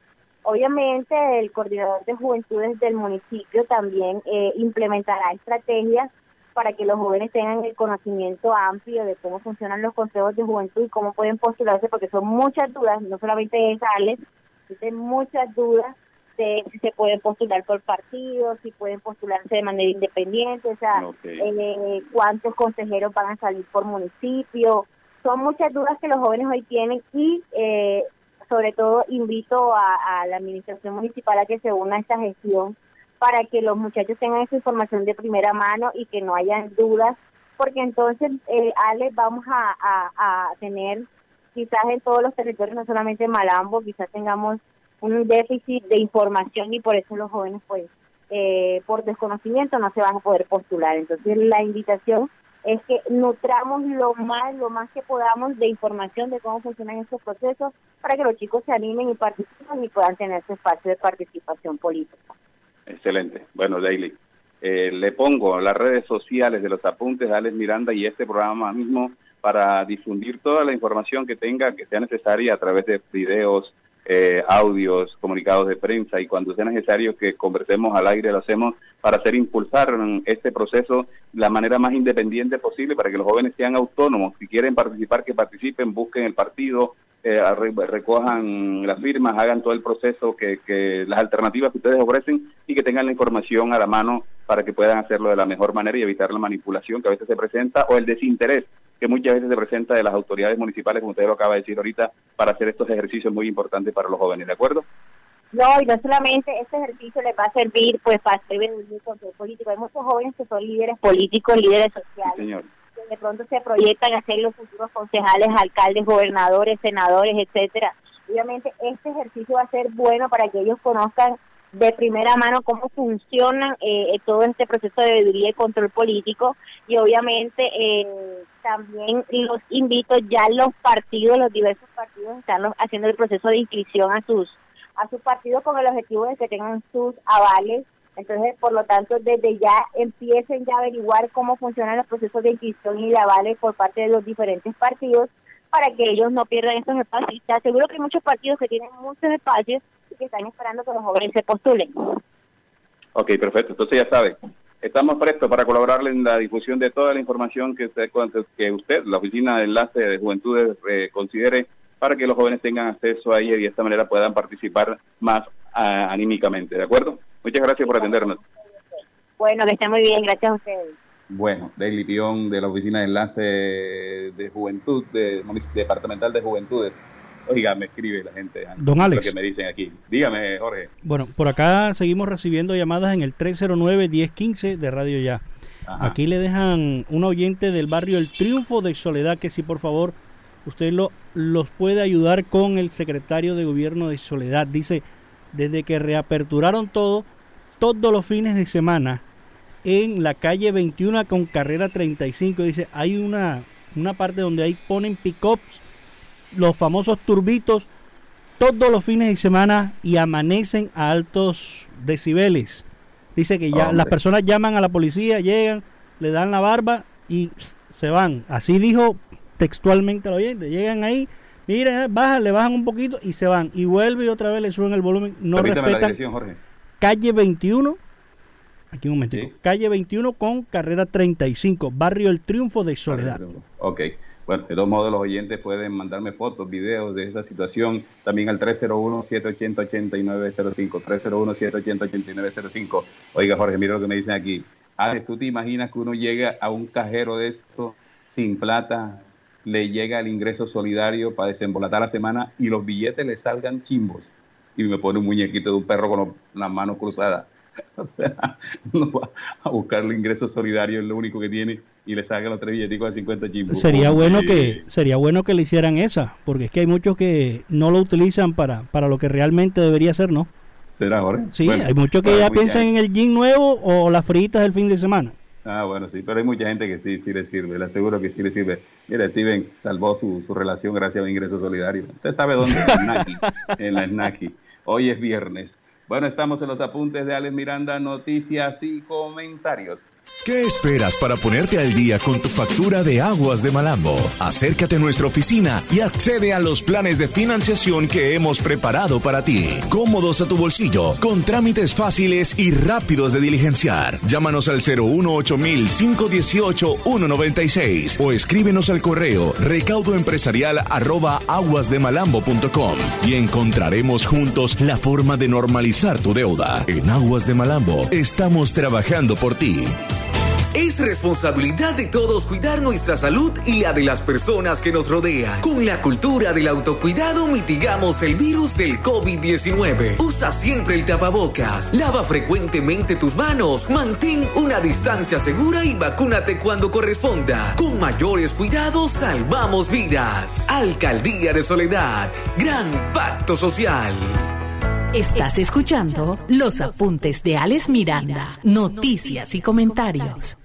Obviamente el coordinador de juventudes del municipio también eh, implementará estrategias para que los jóvenes tengan el conocimiento amplio de cómo funcionan los consejos de juventud y cómo pueden postularse, porque son muchas dudas, no solamente es Alex, existen muchas dudas de si se pueden postular por partidos, si pueden postularse de manera independiente, o sea, eh, cuántos consejeros van a salir por municipio. Son muchas dudas que los jóvenes hoy tienen y eh, sobre todo invito a, la administración municipal a que se una a esta gestión para que los muchachos tengan esa información de primera mano y que no hayan dudas, porque entonces, eh, Ale, vamos a, tener quizás en todos los territorios, no solamente en Malambo, quizás tengamos un déficit de información y por eso los jóvenes, pues, eh, por desconocimiento no se van a poder postular. Entonces, la invitación es que nutramos lo más, lo más que podamos de información de cómo funcionan estos procesos para que los chicos se animen y participen y puedan tener su espacio de participación política. Excelente. Bueno, Daily, eh, le pongo las redes sociales de los apuntes de Alex Miranda y este programa mismo para difundir toda la información que tenga, que sea necesaria a través de videos, eh, audios, comunicados de prensa y cuando sea necesario que conversemos al aire lo hacemos para hacer impulsar este proceso de la manera más independiente posible para que los jóvenes sean autónomos. Si quieren participar, que participen, busquen el partido, eh, recojan las firmas, hagan todo el proceso, que, que las alternativas que ustedes ofrecen y que tengan la información a la mano para que puedan hacerlo de la mejor manera y evitar la manipulación que a veces se presenta o el desinterés que muchas veces se presenta de las autoridades municipales, como usted lo acaba de decir ahorita, para hacer estos ejercicios muy importantes para los jóvenes, ¿de acuerdo? No, y no solamente este ejercicio les va a servir pues para hacer el control político. Hay muchos jóvenes que son líderes políticos, líderes sociales, que de pronto se proyectan a ser los futuros concejales, alcaldes, gobernadores, senadores, etcétera. Obviamente este ejercicio va a ser bueno para que ellos conozcan de primera mano cómo funcionan eh, todo este proceso de veeduría y control político y obviamente eh, también los invito ya los partidos, los diversos partidos están haciendo el proceso de inscripción a sus a partidos con el objetivo de que tengan sus avales. Entonces, por lo tanto, desde ya empiecen ya a averiguar cómo funcionan los procesos de inscripción y de avales por parte de los diferentes partidos para que ellos no pierdan estos espacios. Te aseguro que hay muchos partidos que tienen muchos espacios que están esperando que los jóvenes se postulen. Ok, perfecto. Entonces ya sabe, estamos prestos para colaborarle en la difusión de toda la información que usted, que usted la Oficina de Enlace de Juventudes, eh, considere para que los jóvenes tengan acceso a ella y de esta manera puedan participar más ah, anímicamente. ¿De acuerdo? Muchas gracias por atendernos. Bueno, que esté muy bien. Gracias a ustedes. Bueno, Daily Pion de la Oficina de Enlace de Juventud, de, Departamental de Juventudes. Oiga, me escribe la gente. Don Alex. Lo que me dicen aquí. Dígame, Jorge. Bueno, por acá seguimos recibiendo llamadas en el 309-1015 de Radio Ya. Aquí le dejan un oyente del barrio El Triunfo de Soledad que si por favor usted lo, los puede ayudar con el secretario de gobierno de Soledad. Dice, desde que reaperturaron todo, todos los fines de semana, en la calle 21 con carrera 35. Dice, hay una, una parte donde ahí ponen pick-ups, los famosos turbitos, todos los fines de semana y amanecen a altos decibeles. Dice que ya las personas llaman a la policía, llegan, le dan la barba y se van. Así dijo textualmente al oyente. Llegan ahí, Mira, bajan, le bajan un poquito y se van. Y vuelve y otra vez le suben el volumen. No Permítame la respetan. Jorge. Calle 21. Aquí un momentico. Calle 21 con carrera 35. Barrio El Triunfo de Soledad. Ok. Bueno, de todos modos, los oyentes pueden mandarme fotos, videos de esa situación también al 301-780-8905. 301-780-8905. Oiga, Jorge, mira lo que me dicen aquí. Alex, ¿tú te imaginas que uno llega a un cajero de esto sin plata, le llega el ingreso solidario para desembolatar la semana y los billetes le salgan chimbos? Y me pone un muñequito de un perro con las manos cruzadas. O sea, uno va a buscar el ingreso solidario, es lo único que tiene, y le saca los tres billeticos de 50 chimbos. Sería bueno que sería bueno que le hicieran esa, porque es que hay muchos que no lo utilizan para, para lo que realmente debería ser, ¿no? ¿Será, Jorge? Sí, Bueno, hay muchos que ya piensan en el gym nuevo o las fritas del fin de semana. Ah, bueno, sí, pero hay mucha gente que sí, sí le sirve, le aseguro que sí le sirve. Mira, Steven salvó su, su relación gracias a un ingreso solidario. Usted sabe dónde, en la Snaki, en la Snaki. Hoy es viernes. Bueno, estamos en los apuntes de Alex Miranda, noticias y comentarios. ¿Qué esperas para ponerte al día con tu factura de aguas de Malambo? Acércate a nuestra oficina y accede a los planes de financiación que hemos preparado para ti. Cómodos a tu bolsillo, con trámites fáciles y rápidos de diligenciar. Llámanos al 018 518 196 o escríbenos al correo recaudoempresarial aguasdemalambo.com y encontraremos juntos la forma de normalizar tu deuda. En Aguas de Malambo estamos trabajando por ti. Es responsabilidad de todos cuidar nuestra salud y la de las personas que nos rodean. Con la cultura del autocuidado mitigamos el virus del COVID-19. Usa siempre el tapabocas, lava frecuentemente tus manos, mantén una distancia segura y vacúnate cuando corresponda. Con mayores cuidados salvamos vidas. Alcaldía de Soledad, gran pacto social. Estás escuchando los apuntes de Alex Miranda, noticias y comentarios.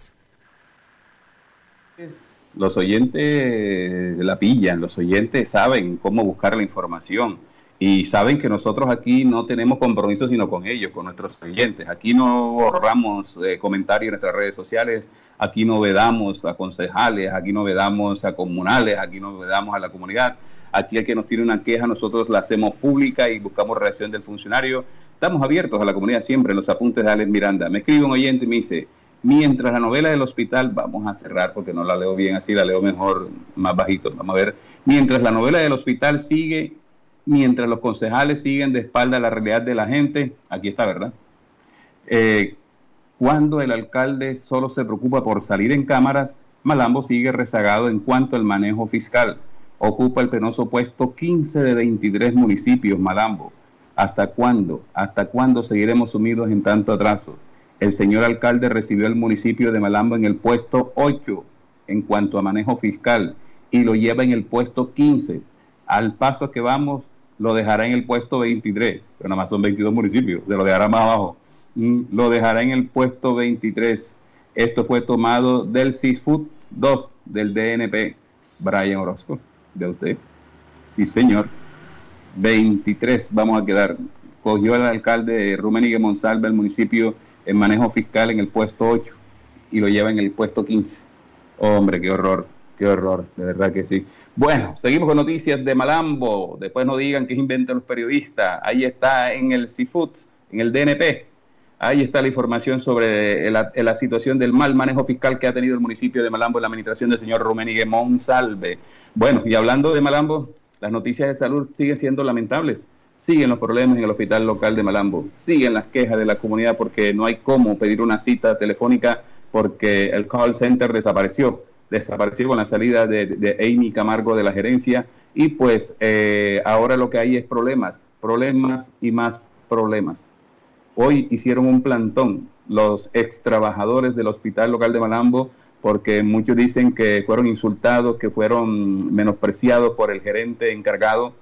Los oyentes la pillan, los oyentes saben cómo buscar la información y saben que nosotros aquí no tenemos compromiso sino con ellos, con nuestros oyentes. Aquí no borramos eh, comentarios en nuestras redes sociales, aquí no vedamos a concejales, aquí no vedamos a comunales, aquí no vedamos a la comunidad. Aquí el que nos tiene una queja, nosotros la hacemos pública y buscamos reacción del funcionario. Estamos abiertos a la comunidad siempre en los apuntes de Alex Miranda. Me escribe un oyente y me dice, mientras la novela del hospital, vamos a cerrar porque no la leo bien así, la leo mejor más bajito. Vamos a ver, mientras la novela del hospital sigue, mientras los concejales siguen de espalda la realidad de la gente, aquí está, ¿verdad? Eh, cuando el alcalde solo se preocupa por salir en cámaras, Malambo sigue rezagado en cuanto al manejo fiscal. Ocupa el penoso puesto 15 de 23 municipios, Malambo. ¿Hasta cuándo? ¿Hasta cuándo seguiremos sumidos en tanto atraso? El señor alcalde recibió el municipio de Malambo en el puesto 8 en cuanto a manejo fiscal y lo lleva en el puesto 15. Al paso que vamos, lo dejará en el puesto 23, pero nada más son 22 municipios, se lo dejará más abajo. Mm, Lo dejará en el puesto 23. Esto fue tomado del CISFUT 2 del DNP. Brian Orozco, de usted. Sí, señor. 23 vamos a quedar. Cogió el alcalde Rumenigue Monsalve el municipio en manejo fiscal en el puesto 8 y lo lleva en el puesto 15. Hombre, qué horror, qué horror, de verdad que sí. Bueno, seguimos con noticias de Malambo. Después no digan que inventan los periodistas. Ahí está en el CIFUTS, en el DNP. Ahí está la información sobre la, la situación del mal manejo fiscal que ha tenido el municipio de Malambo en la administración del señor Rumenigue Monsalve. Bueno, y hablando de Malambo, las noticias de salud siguen siendo lamentables. Siguen los problemas en el hospital local de Malambo. Siguen las quejas de la comunidad porque no hay cómo pedir una cita telefónica porque el call center desapareció. Desapareció con la salida de, de Amy Camargo de la gerencia y pues eh, ahora lo que hay es problemas, problemas y más problemas. Hoy hicieron un plantón los ex trabajadores del hospital local de Malambo porque muchos dicen que fueron insultados, que fueron menospreciados por el gerente encargado,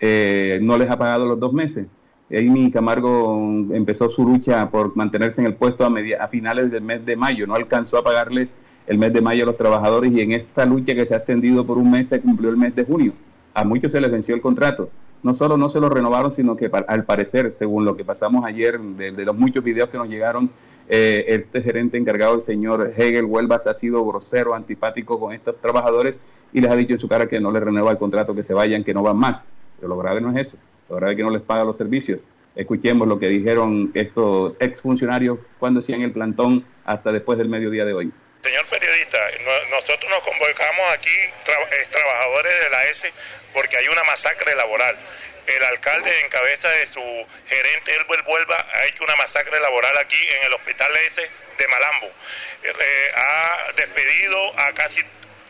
eh, no les ha pagado los dos meses. Amy Camargo empezó su lucha por mantenerse en el puesto a, media, a finales del mes de mayo, no alcanzó a pagarles el mes de mayo a los trabajadores y en esta lucha que se ha extendido por un mes se cumplió el mes de junio. A muchos se les venció el contrato. No solo no se lo renovaron, sino que al parecer, según lo que pasamos ayer, de, los muchos videos que nos llegaron, eh, este gerente encargado, el señor Hegel Huelvas, ha sido grosero, antipático con estos trabajadores y les ha dicho en su cara que no les renueva el contrato, que se vayan, que no van más. Pero lo grave no es eso, lo grave es que no les paga los servicios. Escuchemos lo que dijeron estos exfuncionarios cuando hacían el plantón hasta después del mediodía de hoy. Señor periodista, nosotros nos convocamos aquí, trabajadores de la S, porque hay una masacre laboral el alcalde en cabeza de su gerente Elbel Vuelva ha hecho una masacre laboral aquí en el hospital ese de Malambo. Eh, ha despedido a casi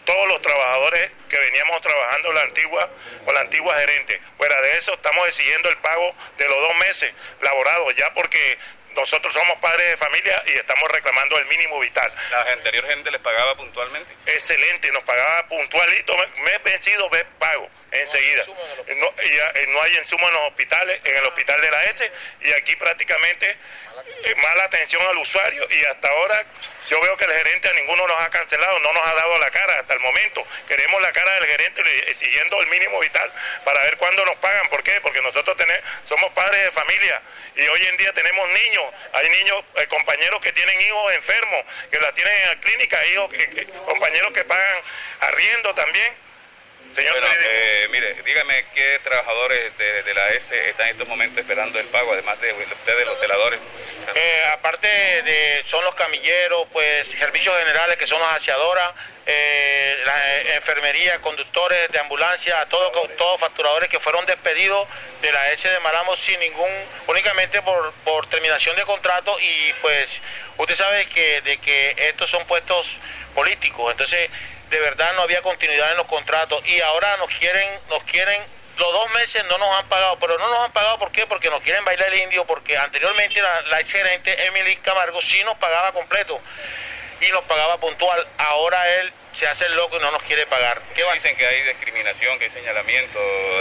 todos los trabajadores que veníamos trabajando la antigua con la antigua gerente. Fuera de eso estamos exigiendo el pago de los dos meses laborados ya porque nosotros somos padres de familia y estamos reclamando el mínimo vital. ¿La anterior gente les pagaba puntualmente? Excelente, nos pagaba puntualito, mes vencido, mes pago, enseguida. No, y, no hay insumo en los hospitales, en el hospital de la S, y aquí prácticamente eh, mala atención al usuario y hasta ahora yo veo que el gerente a ninguno nos ha cancelado, no nos ha dado la cara hasta el momento. Queremos la cara del gerente exigiendo el mínimo vital para ver cuándo nos pagan. ¿Por qué? Porque nosotros tenemos, somos padres de familia y hoy en día tenemos niños. Hay niños, eh, compañeros que tienen hijos enfermos, que la tienen en la clínica, hijos, compañeros que pagan arriendo también Señor eh, mire, dígame qué trabajadores de, la S están en estos momentos esperando el pago, además de ustedes, los celadores. Eh, aparte de, son los camilleros, pues servicios generales que son las aseadoras, eh, la enfermería, conductores de ambulancia, todos todos facturadores que fueron despedidos de la S de Malamo sin ningún, únicamente por, por terminación de contrato y pues usted sabe que de que estos son puestos políticos, entonces de verdad no había continuidad en los contratos y ahora nos quieren, nos quieren, los dos meses no nos han pagado, pero no nos han pagado ¿por qué? Porque nos quieren bailar el indio, porque anteriormente la, la gerente Emily Camargo sí nos pagaba completo y nos pagaba puntual, ahora él se hace el loco y no nos quiere pagar. ¿Qué Dicen que hay discriminación, que hay señalamiento.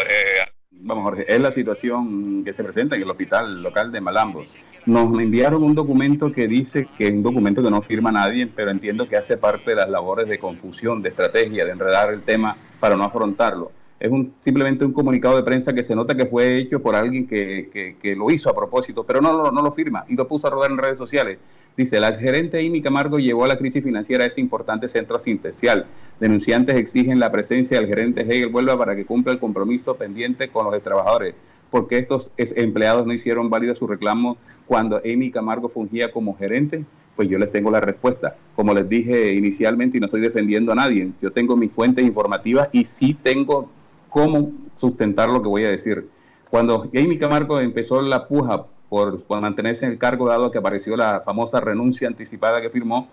Eh, Vamos, Jorge, es la situación que se presenta en el hospital local de Malambo. Nos enviaron un documento que dice que es un documento que no firma nadie, pero entiendo que hace parte de las labores de confusión, de estrategia, de enredar el tema para no afrontarlo. Es un, simplemente un comunicado de prensa que se nota que fue hecho por alguien que, lo hizo a propósito, pero no lo firma y lo puso a rodar en redes sociales. Dice, la gerente Amy Camargo llevó a la crisis financiera a ese importante centro asistencial. Denunciantes exigen la presencia del gerente Hegel Vuelva para que cumpla el compromiso pendiente con los trabajadores. Porque estos empleados no hicieron válido su reclamo cuando Amy Camargo fungía como gerente? Pues yo les tengo la respuesta. Como les dije inicialmente, y no estoy defendiendo a nadie, yo tengo mis fuentes informativas y sí tengo cómo sustentar lo que voy a decir. Cuando Amy Camargo empezó la puja por, mantenerse en el cargo, dado que apareció la famosa renuncia anticipada que firmó,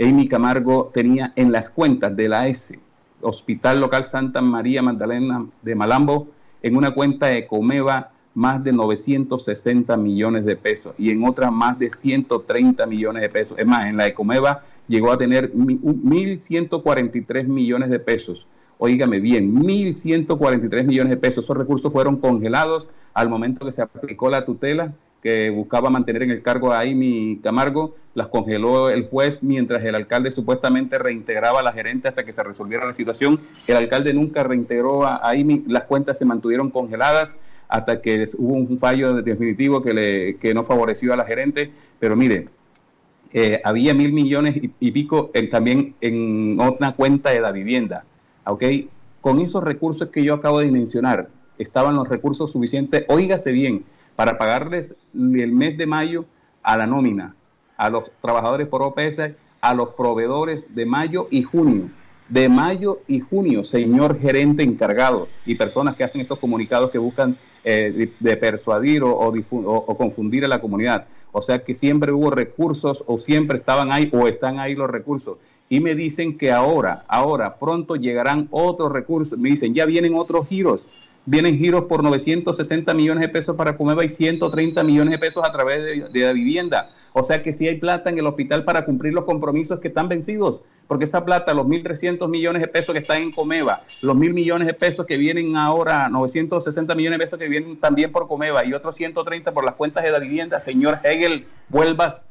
Amy Camargo tenía en las cuentas de la S, Hospital Local Santa María Magdalena de Malambo, en una cuenta de Comeva más de 960 millones de pesos y en otra más de 130 millones de pesos. Es más, en la Ecomeva llegó a tener 1.143 millones de pesos. Óigame bien, 1.143 millones de pesos. Esos recursos fueron congelados al momento que se aplicó la tutela que buscaba mantener en el cargo a Amy Camargo, las congeló el juez mientras el alcalde supuestamente reintegraba a la gerente hasta que se resolviera la situación. El alcalde nunca reintegró a Amy, las cuentas se mantuvieron congeladas hasta que hubo un fallo definitivo que, le, no favoreció a la gerente. Pero mire, eh, había mil millones y, pico también en otra cuenta de la vivienda. ¿ok? Con esos recursos que yo acabo de mencionar, estaban los recursos suficientes, oígase bien, para pagarles el mes de mayo a la nómina, a los trabajadores por OPS, a los proveedores de mayo y junio. De mayo y junio, señor gerente encargado y personas que hacen estos comunicados que buscan eh, de, persuadir o, o, confundir a la comunidad. O sea que siempre hubo recursos o siempre estaban ahí o están ahí los recursos. Y me dicen que ahora, ahora, pronto llegarán otros recursos. Me dicen, ya vienen otros giros vienen giros por 960 millones de pesos para Comeva y 130 millones de pesos a través de, la vivienda. O sea que sí hay plata en el hospital para cumplir los compromisos que están vencidos, porque esa plata, los 1.300 millones de pesos que están en Comeva, los 1.000 millones de pesos que vienen ahora, 960 millones de pesos que vienen también por Comeva y otros 130 por las cuentas de la vivienda, señor Hegel, vuelvas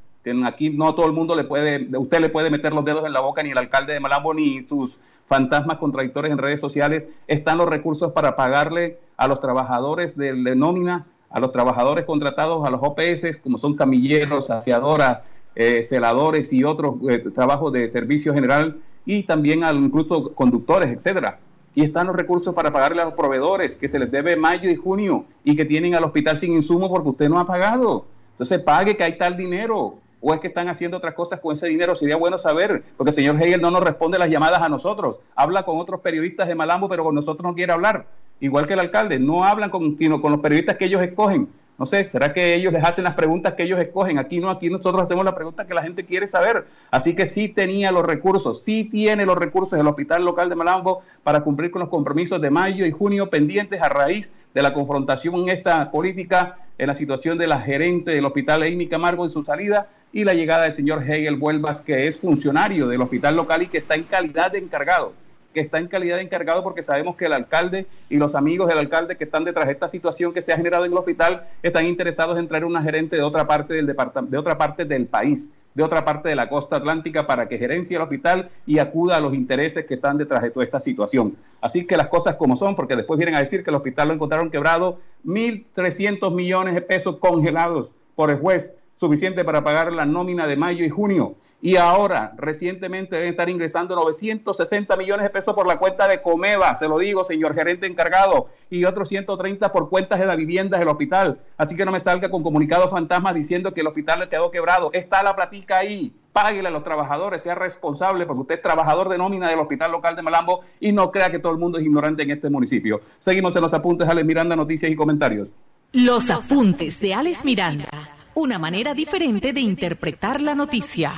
aquí no todo el mundo le puede, usted le puede meter los dedos en la boca, ni el alcalde de Malambo, ni sus fantasmas contradictores en redes sociales, están los recursos para pagarle a los trabajadores de nómina, a los trabajadores contratados, a los OPS, como son camilleros, saciadoras, eh, celadores y otros eh, trabajos de servicio general y también a incluso conductores, etcétera. Y están los recursos para pagarle a los proveedores que se les debe mayo y junio y que tienen al hospital sin insumo porque usted no ha pagado. Entonces pague que hay tal dinero. ¿O es que están haciendo otras cosas con ese dinero? Sería bueno saber, porque el señor Hegel no nos responde las llamadas a nosotros. Habla con otros periodistas de Malambo, pero con nosotros no quiere hablar. Igual que el alcalde, no hablan con, sino con los periodistas que ellos escogen. No sé, ¿será que ellos les hacen las preguntas que ellos escogen? Aquí no, aquí nosotros hacemos la pregunta que la gente quiere saber. Así que sí tenía los recursos, sí tiene los recursos el Hospital Local de Malambo para cumplir con los compromisos de mayo y junio pendientes a raíz de la confrontación en esta política, en la situación de la gerente del Hospital Amy Camargo en su salida y la llegada del señor Hegel Vuelvas, que es funcionario del Hospital Local y que está en calidad de encargado que está en calidad de encargado porque sabemos que el alcalde y los amigos del alcalde que están detrás de esta situación que se ha generado en el hospital están interesados en traer una gerente de otra parte del de otra parte del país, de otra parte de la costa atlántica para que gerencie el hospital y acuda a los intereses que están detrás de toda esta situación. Así que las cosas como son, porque después vienen a decir que el hospital lo encontraron quebrado 1.300 millones de pesos congelados por el juez suficiente para pagar la nómina de mayo y junio. Y ahora, recientemente deben estar ingresando 960 millones de pesos por la cuenta de Comeva, se lo digo, señor gerente encargado, y otros 130 por cuentas de la vivienda del hospital. Así que no me salga con comunicados fantasmas diciendo que el hospital le quedó quebrado. Está la platica ahí. Páguele a los trabajadores, sea responsable, porque usted es trabajador de nómina del Hospital Local de Malambo y no crea que todo el mundo es ignorante en este municipio. Seguimos en los apuntes, Alex Miranda, noticias y comentarios. Los apuntes de Alex Miranda una manera diferente de interpretar la noticia.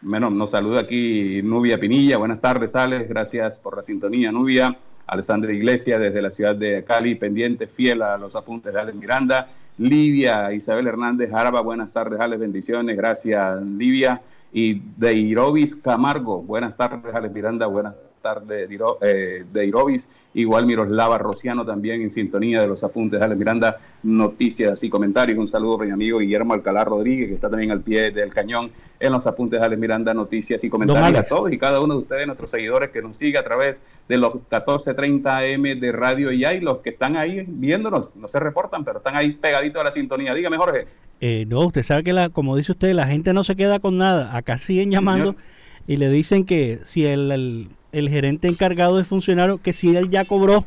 Bueno, nos saluda aquí Nubia Pinilla. Buenas tardes, Alex. Gracias por la sintonía, Nubia. Alessandra Iglesias desde la ciudad de Cali, pendiente, fiel a los apuntes de Alex Miranda. Livia Isabel Hernández Jaraba, buenas tardes, Alex, bendiciones, gracias, Livia. Y Deirobis Camargo, buenas tardes, Alex Miranda, buenas tarde eh, de Irobis, igual Miroslava Rociano también en sintonía de los apuntes de Alex Miranda, noticias y comentarios. Un saludo para mi amigo Guillermo Alcalá Rodríguez, que está también al pie del cañón en los apuntes de Alex Miranda, noticias y comentarios a todos y cada uno de ustedes, nuestros seguidores que nos sigue a través de los 1430 AM de Radio Ya y los que están ahí viéndonos, no se reportan, pero están ahí pegaditos a la sintonía. Dígame, Jorge. Eh, no, usted sabe que, la, como dice usted, la gente no se queda con nada. Acá siguen llamando y le dicen que si el el gerente encargado de funcionario que si él ya cobró,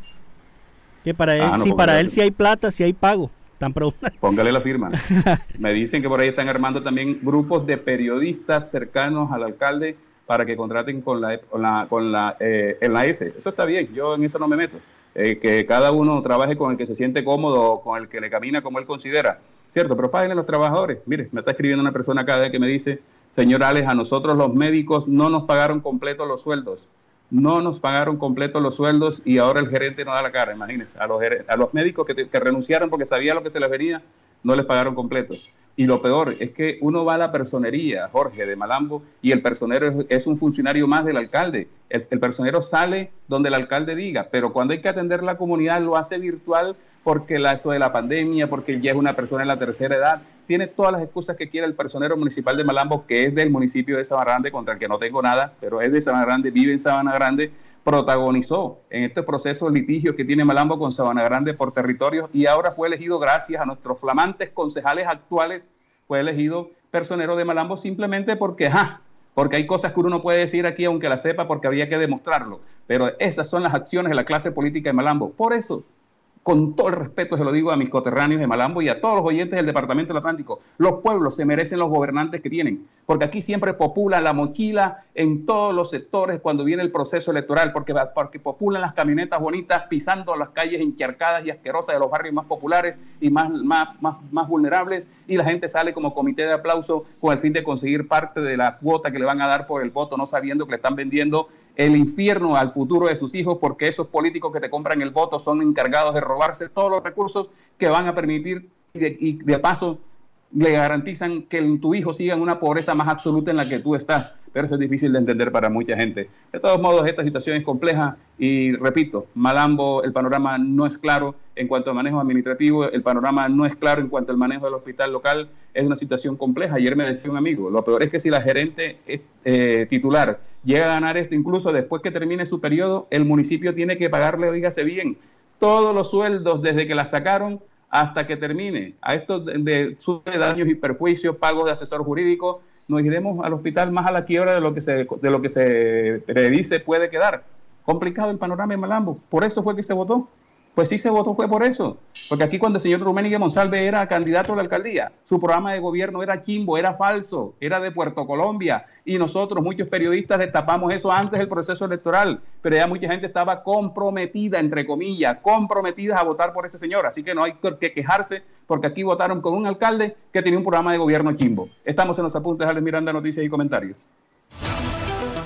que para él, ah, si para él si hay plata, si hay pago. Tan Póngale la firma. Me dicen que por ahí están armando también grupos de periodistas cercanos al alcalde para que contraten con la, con la, con la, eh, en la S. Eso está bien, yo en eso no me meto. Eh, que cada uno trabaje con el que se siente cómodo, con el que le camina como él considera, ¿cierto? Pero páguenle a los trabajadores. Mire, me está escribiendo una persona cada vez que me dice, señor Alex, a nosotros los médicos no nos pagaron completos los sueldos no nos pagaron completos los sueldos y ahora el gerente no da la cara, imagínense. A los, a los médicos que, que renunciaron porque sabía lo que se les venía, no les pagaron completos. Y lo peor es que uno va a la personería, Jorge, de Malambo, y el personero es, un funcionario más del alcalde. El, personero sale donde el alcalde diga, pero cuando hay que atender la comunidad lo hace virtual porque la, esto de la pandemia, porque ya es una persona en la tercera edad, tiene todas las excusas que quiere el personero municipal de Malambo, que es del municipio de Sabana Grande, contra el que no tengo nada, pero es de Sabana Grande, vive en Sabana Grande, protagonizó en este proceso litigio que tiene Malambo con Sabana Grande por territorios y ahora fue elegido gracias a nuestros flamantes concejales actuales, fue elegido personero de Malambo simplemente porque, ja, porque hay cosas que uno no puede decir aquí aunque la sepa porque habría que demostrarlo, pero esas son las acciones de la clase política de Malambo. Por eso con todo el respeto se lo digo a mis coterráneos de Malambo y a todos los oyentes del Departamento del Atlántico, los pueblos se merecen los gobernantes que tienen, porque aquí siempre popula la mochila en todos los sectores cuando viene el proceso electoral, porque, porque populan las camionetas bonitas pisando las calles encharcadas y asquerosas de los barrios más populares y más, más, más, más vulnerables, y la gente sale como comité de aplauso con el fin de conseguir parte de la cuota que le van a dar por el voto, no sabiendo que le están vendiendo el infierno al futuro de sus hijos porque esos políticos que te compran el voto son encargados de robarse todos los recursos que van a permitir y de, paso le garantizan que tu hijo siga en una pobreza más absoluta en la que tú estás. Pero eso es difícil de entender para mucha gente. De todos modos, esta situación es compleja y repito, Malambo, el panorama no es claro en cuanto al manejo administrativo, el panorama no es claro en cuanto al manejo del hospital local, es una situación compleja. Ayer me decía un amigo, lo peor es que si la gerente eh, titular llega a ganar esto, incluso después que termine su periodo, el municipio tiene que pagarle, oígase bien, todos los sueldos desde que la sacaron hasta que termine. A estos de, de daños y perjuicios, pagos de asesor jurídico, nos iremos al hospital más a la quiebra de lo que se, de lo que se predice puede quedar. Complicado el panorama en Malambo. Por eso fue que se votó. Pues sí se votó fue por eso. Porque aquí cuando el señor Rubén Miguel Monsalve era candidato a la alcaldía, su programa de gobierno era chimbo, era falso, era de Puerto Colombia. Y nosotros, muchos periodistas, destapamos eso antes del proceso electoral. Pero ya mucha gente estaba comprometida, entre comillas, comprometida a votar por ese señor. Así que no hay que quejarse porque aquí votaron con un alcalde que tenía un programa de gobierno chimbo. Estamos en los apuntes, Alex Miranda, noticias y comentarios.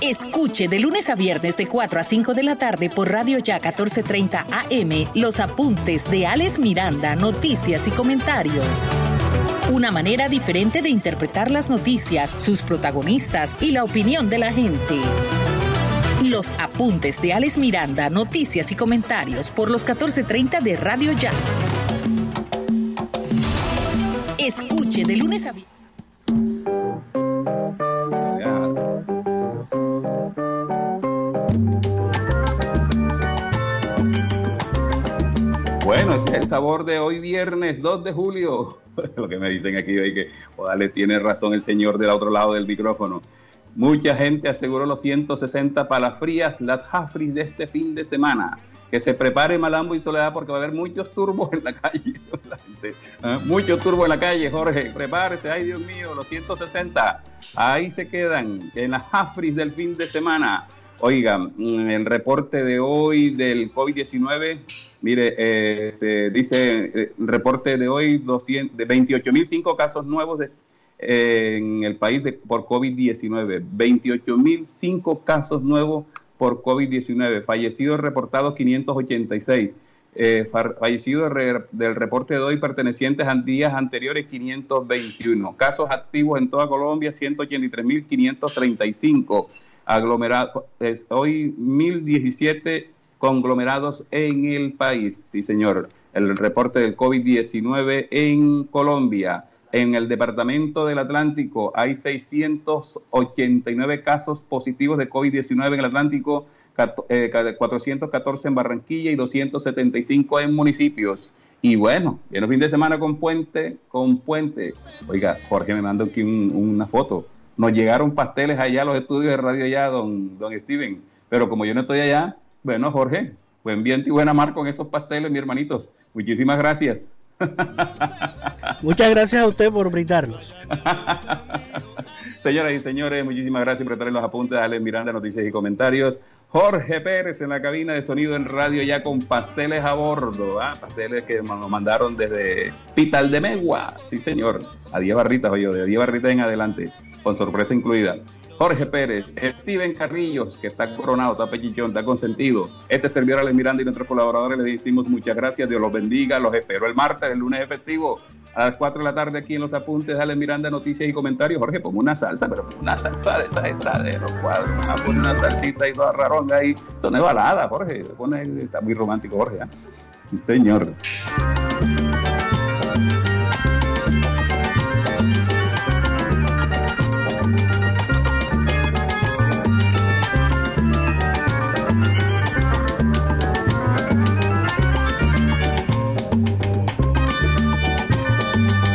Escuche de lunes a viernes de 4 a 5 de la tarde por Radio Ya 1430 AM los apuntes de Alex Miranda, noticias y comentarios. Una manera diferente de interpretar las noticias, sus protagonistas y la opinión de la gente. Los apuntes de Alex Miranda, noticias y comentarios por los 1430 de Radio Ya. Escuche de lunes a viernes. Bueno, es el sabor de hoy viernes 2 de julio. Lo que me dicen aquí hoy que, dale, tiene razón el señor del otro lado del micrófono. Mucha gente aseguró los 160 palas frías, las Jafris de este fin de semana. Que se prepare Malambo y Soledad porque va a haber muchos turbos en la calle. ¿eh? Muchos turbos en la calle, Jorge. Prepárese, ay Dios mío, los 160. Ahí se quedan en las Jafris del fin de semana. Oiga, mm, el reporte de hoy del COVID-19, mire, eh, se dice, eh, reporte de hoy, 200, de 28.005 casos nuevos en el país por COVID-19. 28.005 casos nuevos por COVID-19. Fallecidos reportados 586. Eh, fallecidos del reporte de hoy pertenecientes a días anteriores 521. Casos activos en toda Colombia 183.535 aglomerados, hoy 1017 conglomerados en el país, sí señor, el reporte del COVID-19 en Colombia. En el departamento del Atlántico hay 689 casos positivos de COVID-19 en el Atlántico, 414 en Barranquilla y 275 en municipios. Y bueno, viene el fin de semana con puente, con puente. Oiga, Jorge me mandó aquí una foto nos llegaron pasteles allá a los estudios de radio allá, don, don Steven. Pero como yo no estoy allá, bueno, Jorge, buen viento y buena mar con esos pasteles, mi hermanitos. Muchísimas gracias. Muchas gracias a usted por brindarlos. Señoras y señores, muchísimas gracias por traer los apuntes de Alex Miranda, noticias y comentarios. Jorge Pérez en la cabina de sonido en radio ya con pasteles a bordo, ¿ah? pasteles que nos mandaron desde Pital de Megua. Sí, señor. A 10 barritas, oye, de 10 barritas en adelante con sorpresa incluida. Jorge Pérez, Steven Carrillos, que está coronado, está pechichón, está consentido. Este servidor Alex Miranda y nuestros colaboradores les decimos muchas gracias, Dios los bendiga, los espero el martes, el lunes efectivo, a las 4 de la tarde aquí en los apuntes de Miranda, noticias y comentarios. Jorge, pongo una salsa, pero una salsa de esa esta de los ah, pone una salsita y toda raronga ahí. Esto no es balada, Jorge, pone, está muy romántico, Jorge. ¿eh? Sí, señor.